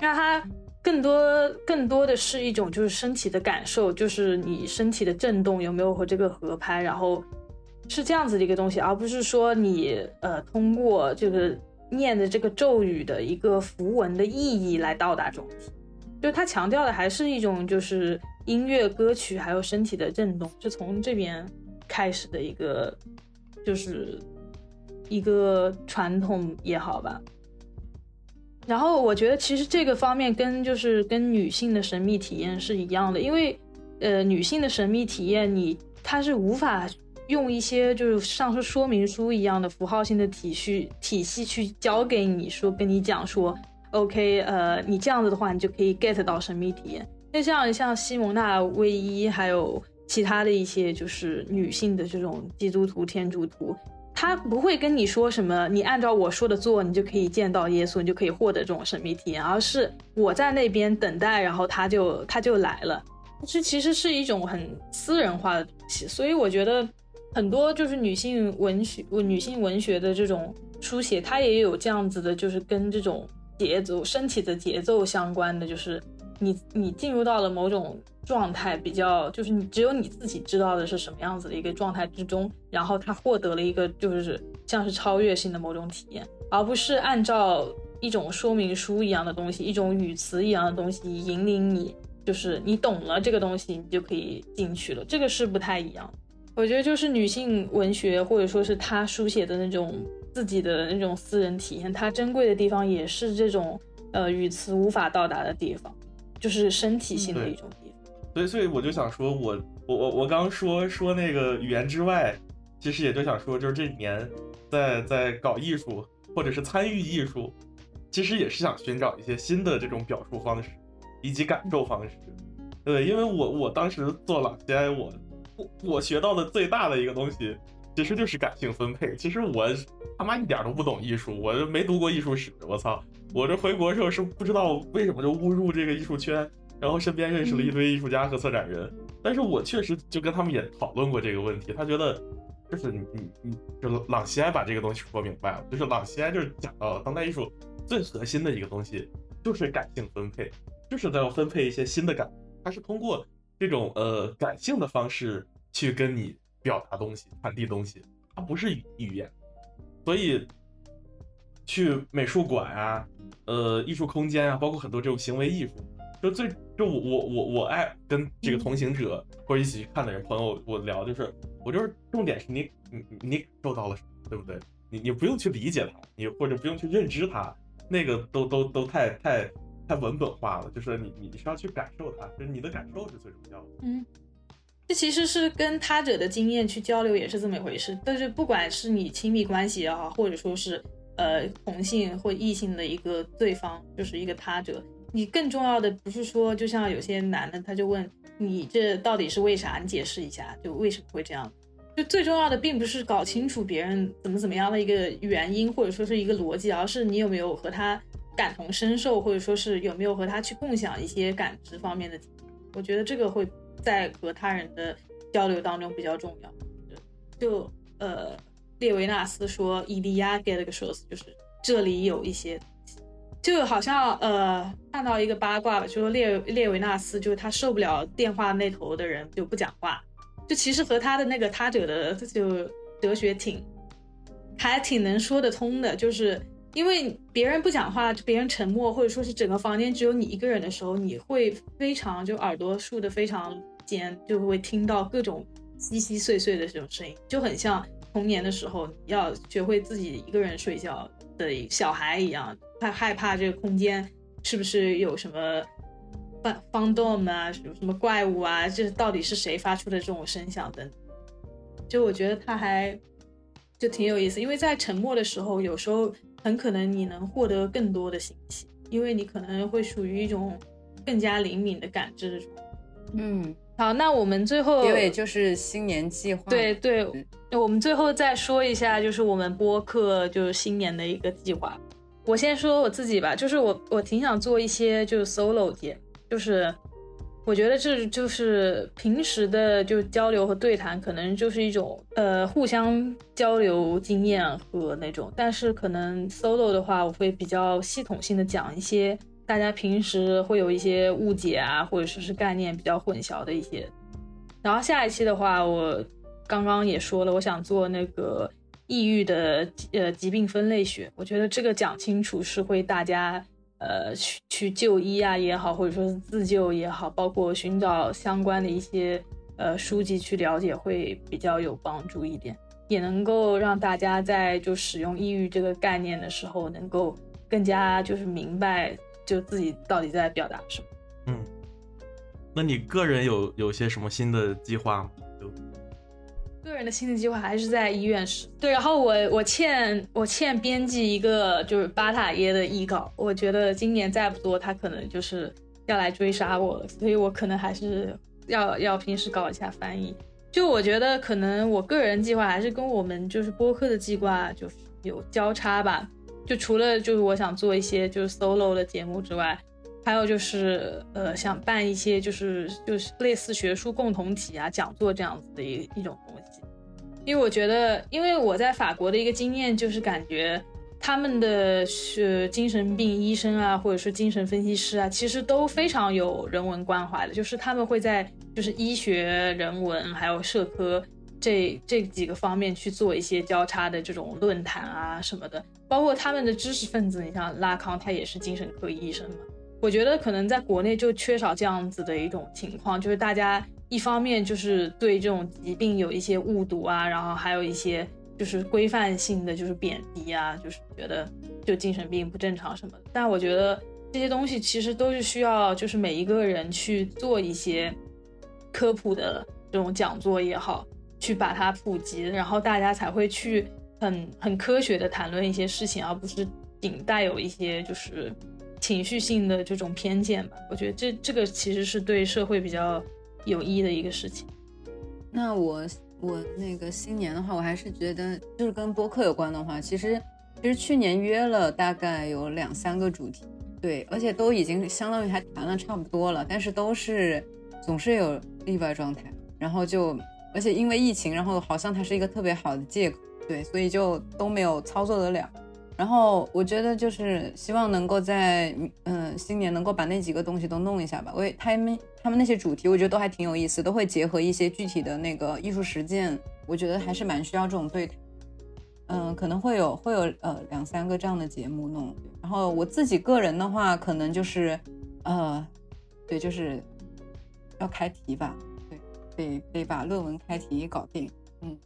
那它更多更多的是一种就是身体的感受，就是你身体的震动有没有和这个合拍，然后是这样子的一个东西，而不是说你呃通过这个念的这个咒语的一个符文的意义来到达这种体，就他强调的还是一种就是音乐歌曲还有身体的震动，是从这边开始的一个就是。一个传统也好吧，然后我觉得其实这个方面跟就是跟女性的神秘体验是一样的，因为呃女性的神秘体验你它是无法用一些就是像是说明书一样的符号性的体系体系去教给你说跟你讲说，OK 呃你这样子的话你就可以 get 到神秘体验。那像像西蒙娜卫衣还有其他的一些就是女性的这种基督徒天主徒。他不会跟你说什么，你按照我说的做，你就可以见到耶稣，你就可以获得这种神秘体验，而是我在那边等待，然后他就他就来了。这其实是一种很私人化的东西，所以我觉得很多就是女性文学、女性文学的这种书写，它也有这样子的，就是跟这种节奏、身体的节奏相关的，就是。你你进入到了某种状态，比较就是你只有你自己知道的是什么样子的一个状态之中，然后他获得了一个就是像是超越性的某种体验，而不是按照一种说明书一样的东西，一种语词一样的东西引领你，就是你懂了这个东西，你就可以进去了，这个是不太一样。我觉得就是女性文学或者说是她书写的那种自己的那种私人体验，它珍贵的地方也是这种呃语词无法到达的地方。就是身体性的一种地方，所以所以我就想说，我我我我刚说说那个语言之外，其实也就想说，就是这几年在在搞艺术或者是参与艺术，其实也是想寻找一些新的这种表述方式以及感受方式。对，因为我我当时做朗西我我我学到的最大的一个东西，其实就是感性分配。其实我他妈一点都不懂艺术，我没读过艺术史，我操。我这回国时候是不知道为什么就误入这个艺术圈，然后身边认识了一堆艺术家和策展人，但是我确实就跟他们也讨论过这个问题，他觉得就是你你你就朗西埃把这个东西说明白了，就是朗西埃就是讲到了当代艺术最核心的一个东西就是感性分配，就是在要分配一些新的感，它是通过这种呃感性的方式去跟你表达东西、传递东西，它不是语言，所以。去美术馆啊，呃，艺术空间啊，包括很多这种行为艺术，就最就我我我我爱跟这个同行者或者一起去看的人朋友我聊，就是我就是重点是你你你感受到了什么，对不对？你你不用去理解它，你或者不用去认知它，那个都都都太太太文本化了，就是你你是要去感受它，就是你的感受是最重要的。嗯，这其实是跟他者的经验去交流也是这么一回事，但是不管是你亲密关系也好，或者说是。呃，同性或异性的一个对方就是一个他者。你更重要的不是说，就像有些男的，他就问你这到底是为啥？你解释一下，就为什么会这样？就最重要的并不是搞清楚别人怎么怎么样的一个原因，或者说是一个逻辑，而是你有没有和他感同身受，或者说是有没有和他去共享一些感知方面的。我觉得这个会在和他人的交流当中比较重要。就呃。列维纳斯说：“伊利亚给了个说辞，就是这里有一些，就好像呃看到一个八卦吧，就说列列维纳斯就是他受不了电话那头的人就不讲话，就其实和他的那个他者的就哲学挺还挺能说得通的，就是因为别人不讲话，别人沉默，或者说是整个房间只有你一个人的时候，你会非常就耳朵竖得非常尖，就会听到各种稀稀碎碎的这种声音，就很像。”童年的时候要学会自己一个人睡觉的小孩一样，他害怕这个空间是不是有什么方方洞啊，什么什么怪物啊，这到底是谁发出的这种声响等。就我觉得他还就挺有意思，因为在沉默的时候，有时候很可能你能获得更多的信息，因为你可能会属于一种更加灵敏的感知。嗯，好，那我们最后结尾就是新年计划。对对，我们最后再说一下，就是我们播客就是新年的一个计划。我先说我自己吧，就是我我挺想做一些就是 solo 节，就是我觉得这就是平时的就交流和对谈，可能就是一种呃互相交流经验和那种，但是可能 solo 的话，我会比较系统性的讲一些。大家平时会有一些误解啊，或者说是概念比较混淆的一些。然后下一期的话，我刚刚也说了，我想做那个抑郁的呃疾病分类学。我觉得这个讲清楚是会大家呃去去就医啊也好，或者说是自救也好，包括寻找相关的一些呃书籍去了解，会比较有帮助一点，也能够让大家在就使用抑郁这个概念的时候，能够更加就是明白。就自己到底在表达什么？嗯，那你个人有有些什么新的计划吗？个人的新的计划还是在医院时。对，然后我我欠我欠编辑一个就是巴塔耶的译稿，我觉得今年再不做，他可能就是要来追杀我了，所以我可能还是要要平时搞一下翻译。就我觉得可能我个人计划还是跟我们就是播客的计划就有交叉吧。就除了就是我想做一些就是 solo 的节目之外，还有就是呃想办一些就是就是类似学术共同体啊讲座这样子的一一种东西，因为我觉得，因为我在法国的一个经验就是感觉他们的是精神病医生啊，或者是精神分析师啊，其实都非常有人文关怀的，就是他们会在就是医学、人文还有社科。这这几个方面去做一些交叉的这种论坛啊什么的，包括他们的知识分子，你像拉康，他也是精神科医生嘛。我觉得可能在国内就缺少这样子的一种情况，就是大家一方面就是对这种疾病有一些误读啊，然后还有一些就是规范性的就是贬低啊，就是觉得就精神病不正常什么。但我觉得这些东西其实都是需要就是每一个人去做一些科普的这种讲座也好。去把它普及，然后大家才会去很很科学的谈论一些事情，而不是仅带有一些就是情绪性的这种偏见吧。我觉得这这个其实是对社会比较有益的一个事情。那我我那个新年的话，我还是觉得就是跟播客有关的话，其实其实去年约了大概有两三个主题，对，而且都已经相当于还谈了差不多了，但是都是总是有例外状态，然后就。而且因为疫情，然后好像它是一个特别好的借口，对，所以就都没有操作得了。然后我觉得就是希望能够在嗯新年能够把那几个东西都弄一下吧。我也他们他们那些主题，我觉得都还挺有意思，都会结合一些具体的那个艺术实践，我觉得还是蛮需要这种对谈。嗯，可能会有会有呃两三个这样的节目弄。然后我自己个人的话，可能就是呃对，就是要开题吧。对得得把论文开题搞定，嗯，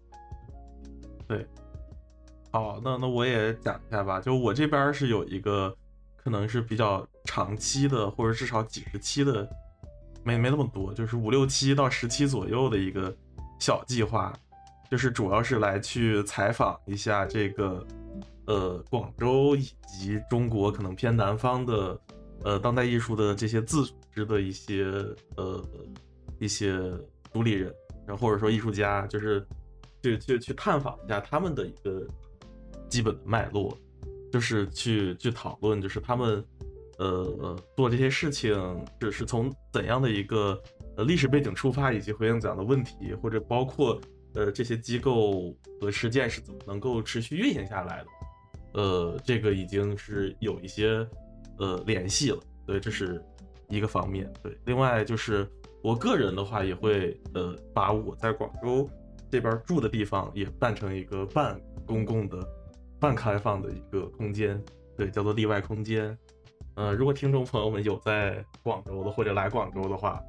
对，好，那那我也讲一下吧。就我这边是有一个可能是比较长期的，或者至少几十期的，没没那么多，就是五六期到十期左右的一个小计划，就是主要是来去采访一下这个呃广州以及中国可能偏南方的呃当代艺术的这些自组织的一些呃一些。独立人，然后或者说艺术家，就是去去去探访一下他们的一个基本的脉络，就是去去讨论，就是他们呃做这些事情是是从怎样的一个呃历史背景出发，以及回应怎样的问题，或者包括呃这些机构和实践是怎么能够持续运行下来的，呃，这个已经是有一些呃联系了，对，这是一个方面，对，另外就是。我个人的话也会，呃，把我在广州这边住的地方也办成一个半公共的、半开放的一个空间，对，叫做例外空间。呃，如果听众朋友们有在广州的或者来广州的话，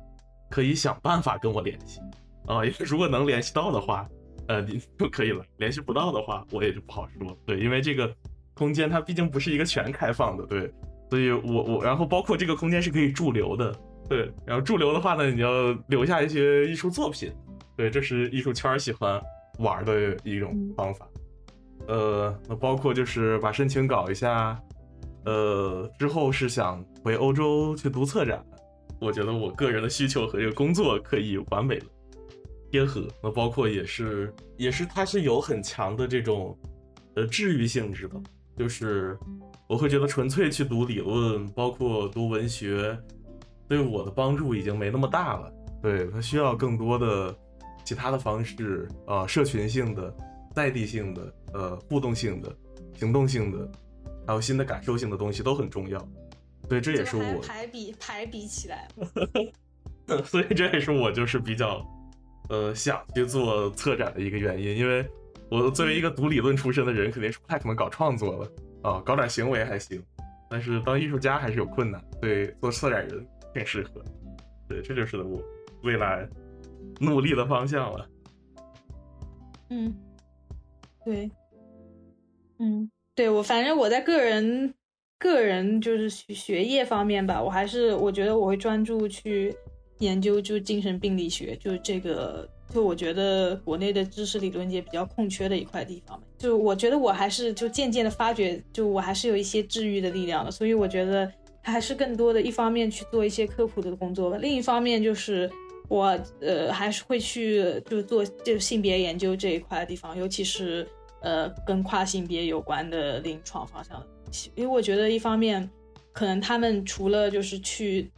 可以想办法跟我联系啊。如果能联系到的话，呃，你就可以了。联系不到的话，我也就不好说。对，因为这个空间它毕竟不是一个全开放的，对，所以我我然后包括这个空间是可以驻留的，对，然后驻留的话呢，你要留下一些艺术作品，对，这是艺术圈喜欢玩的一种方法。呃，那包括就是把申请搞一下，呃，之后是想回欧洲去读策展，我觉得我个人的需求和这个工作可以完美的贴合。那包括也是也是它是有很强的这种呃治愈性质的，就是我会觉得纯粹去读理论，包括读文学，对我的帮助已经没那么大了。对，它需要更多的其他的方式啊，社群性的。在地性的、呃互动性的、行动性的，还有新的感受性的东西都很重要。对，这也是我排比排比起来，所以这也是我就是比较呃想去做策展的一个原因。因为我作为一个读理论出身的人，肯定是不太可能搞创作了啊，搞点行为还行，但是当艺术家还是有困难。对，做策展人挺适合。对，这就是我未来努力的方向了。嗯。对，嗯，对我反正我在个人个人就是学业方面吧，我还是我觉得我会专注去研究就精神病理学，就这个就我觉得国内的知识理论界比较空缺的一块地方。就我觉得我还是就渐渐的发觉，就我还是有一些治愈的力量的，所以我觉得还是更多的一方面去做一些科普的工作吧，另一方面就是我呃还是会去就做就性别研究这一块的地方，尤其是。呃，跟跨性别有关的临床方向，因为我觉得一方面，可能他们除了就是去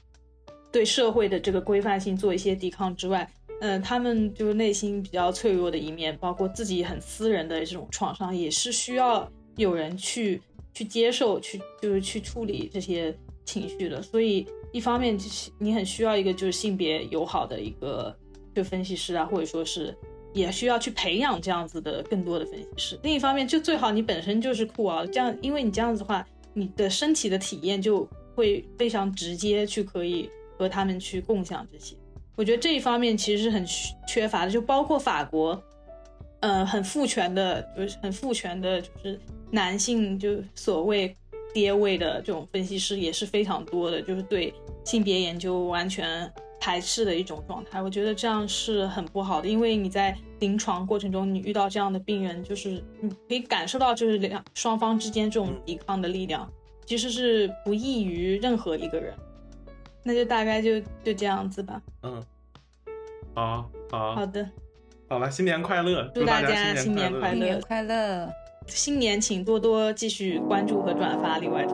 对社会的这个规范性做一些抵抗之外，嗯，他们就内心比较脆弱的一面，包括自己很私人的这种创伤，也是需要有人去去接受，去就是去处理这些情绪的。所以一方面就是你很需要一个就是性别友好的一个就分析师啊，或者说是。也需要去培养这样子的更多的分析师。另一方面，就最好你本身就是酷啊，这样，因为你这样子的话，你的身体的体验就会非常直接，去可以和他们去共享这些。我觉得这一方面其实是很缺乏的，就包括法国，呃，很父权的，就是很父权的，就是男性就所谓爹位的这种分析师也是非常多的，就是对性别研究完全。排斥的一种状态，我觉得这样是很不好的，因为你在临床过程中，你遇到这样的病人，就是你可以感受到，就是两双方之间这种抵抗的力量，其实是不易于任何一个人。那就大概就就这样子吧。嗯，好，好，好的，好了，新年快乐，祝大家新年快乐，快乐，新年请多多继续关注和转发李外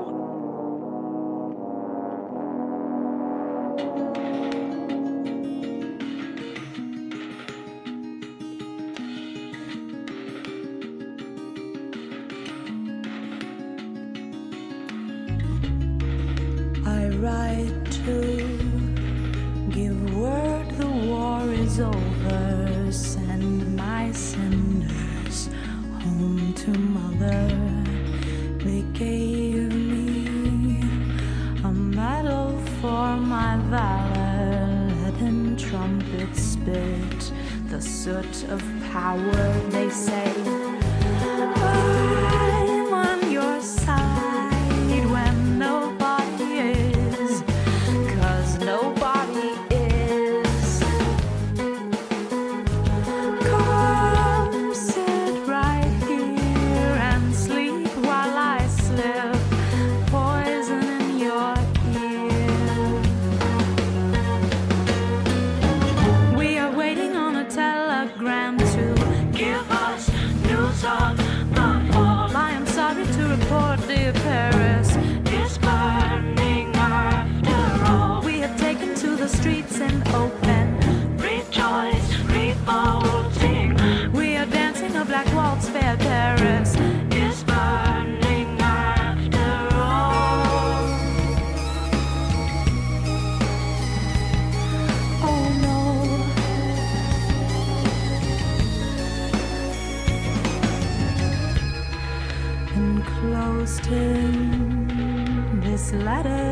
种。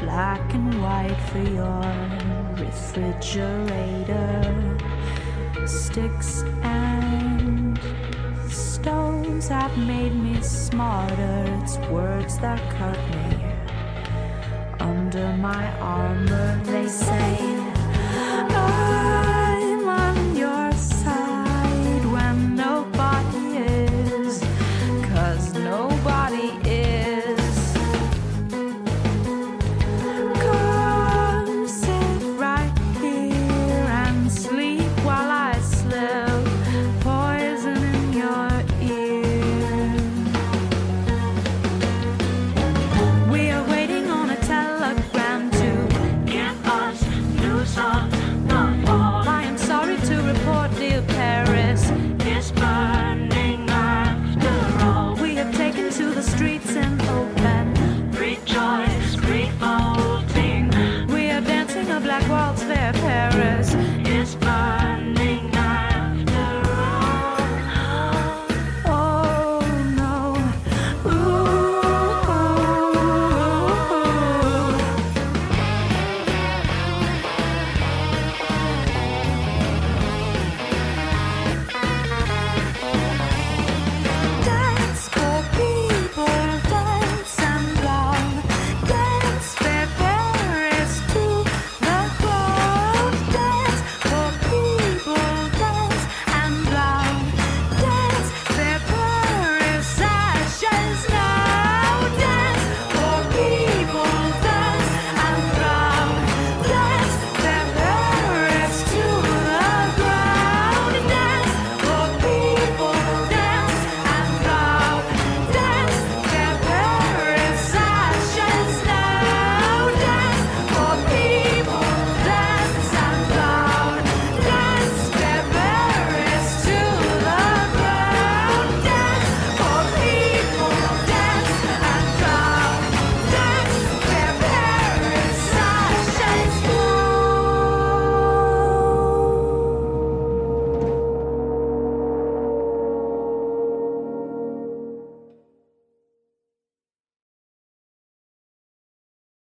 black and white for your refrigerator. Sticks and stones have made me smarter. It's words that cut me under my armor.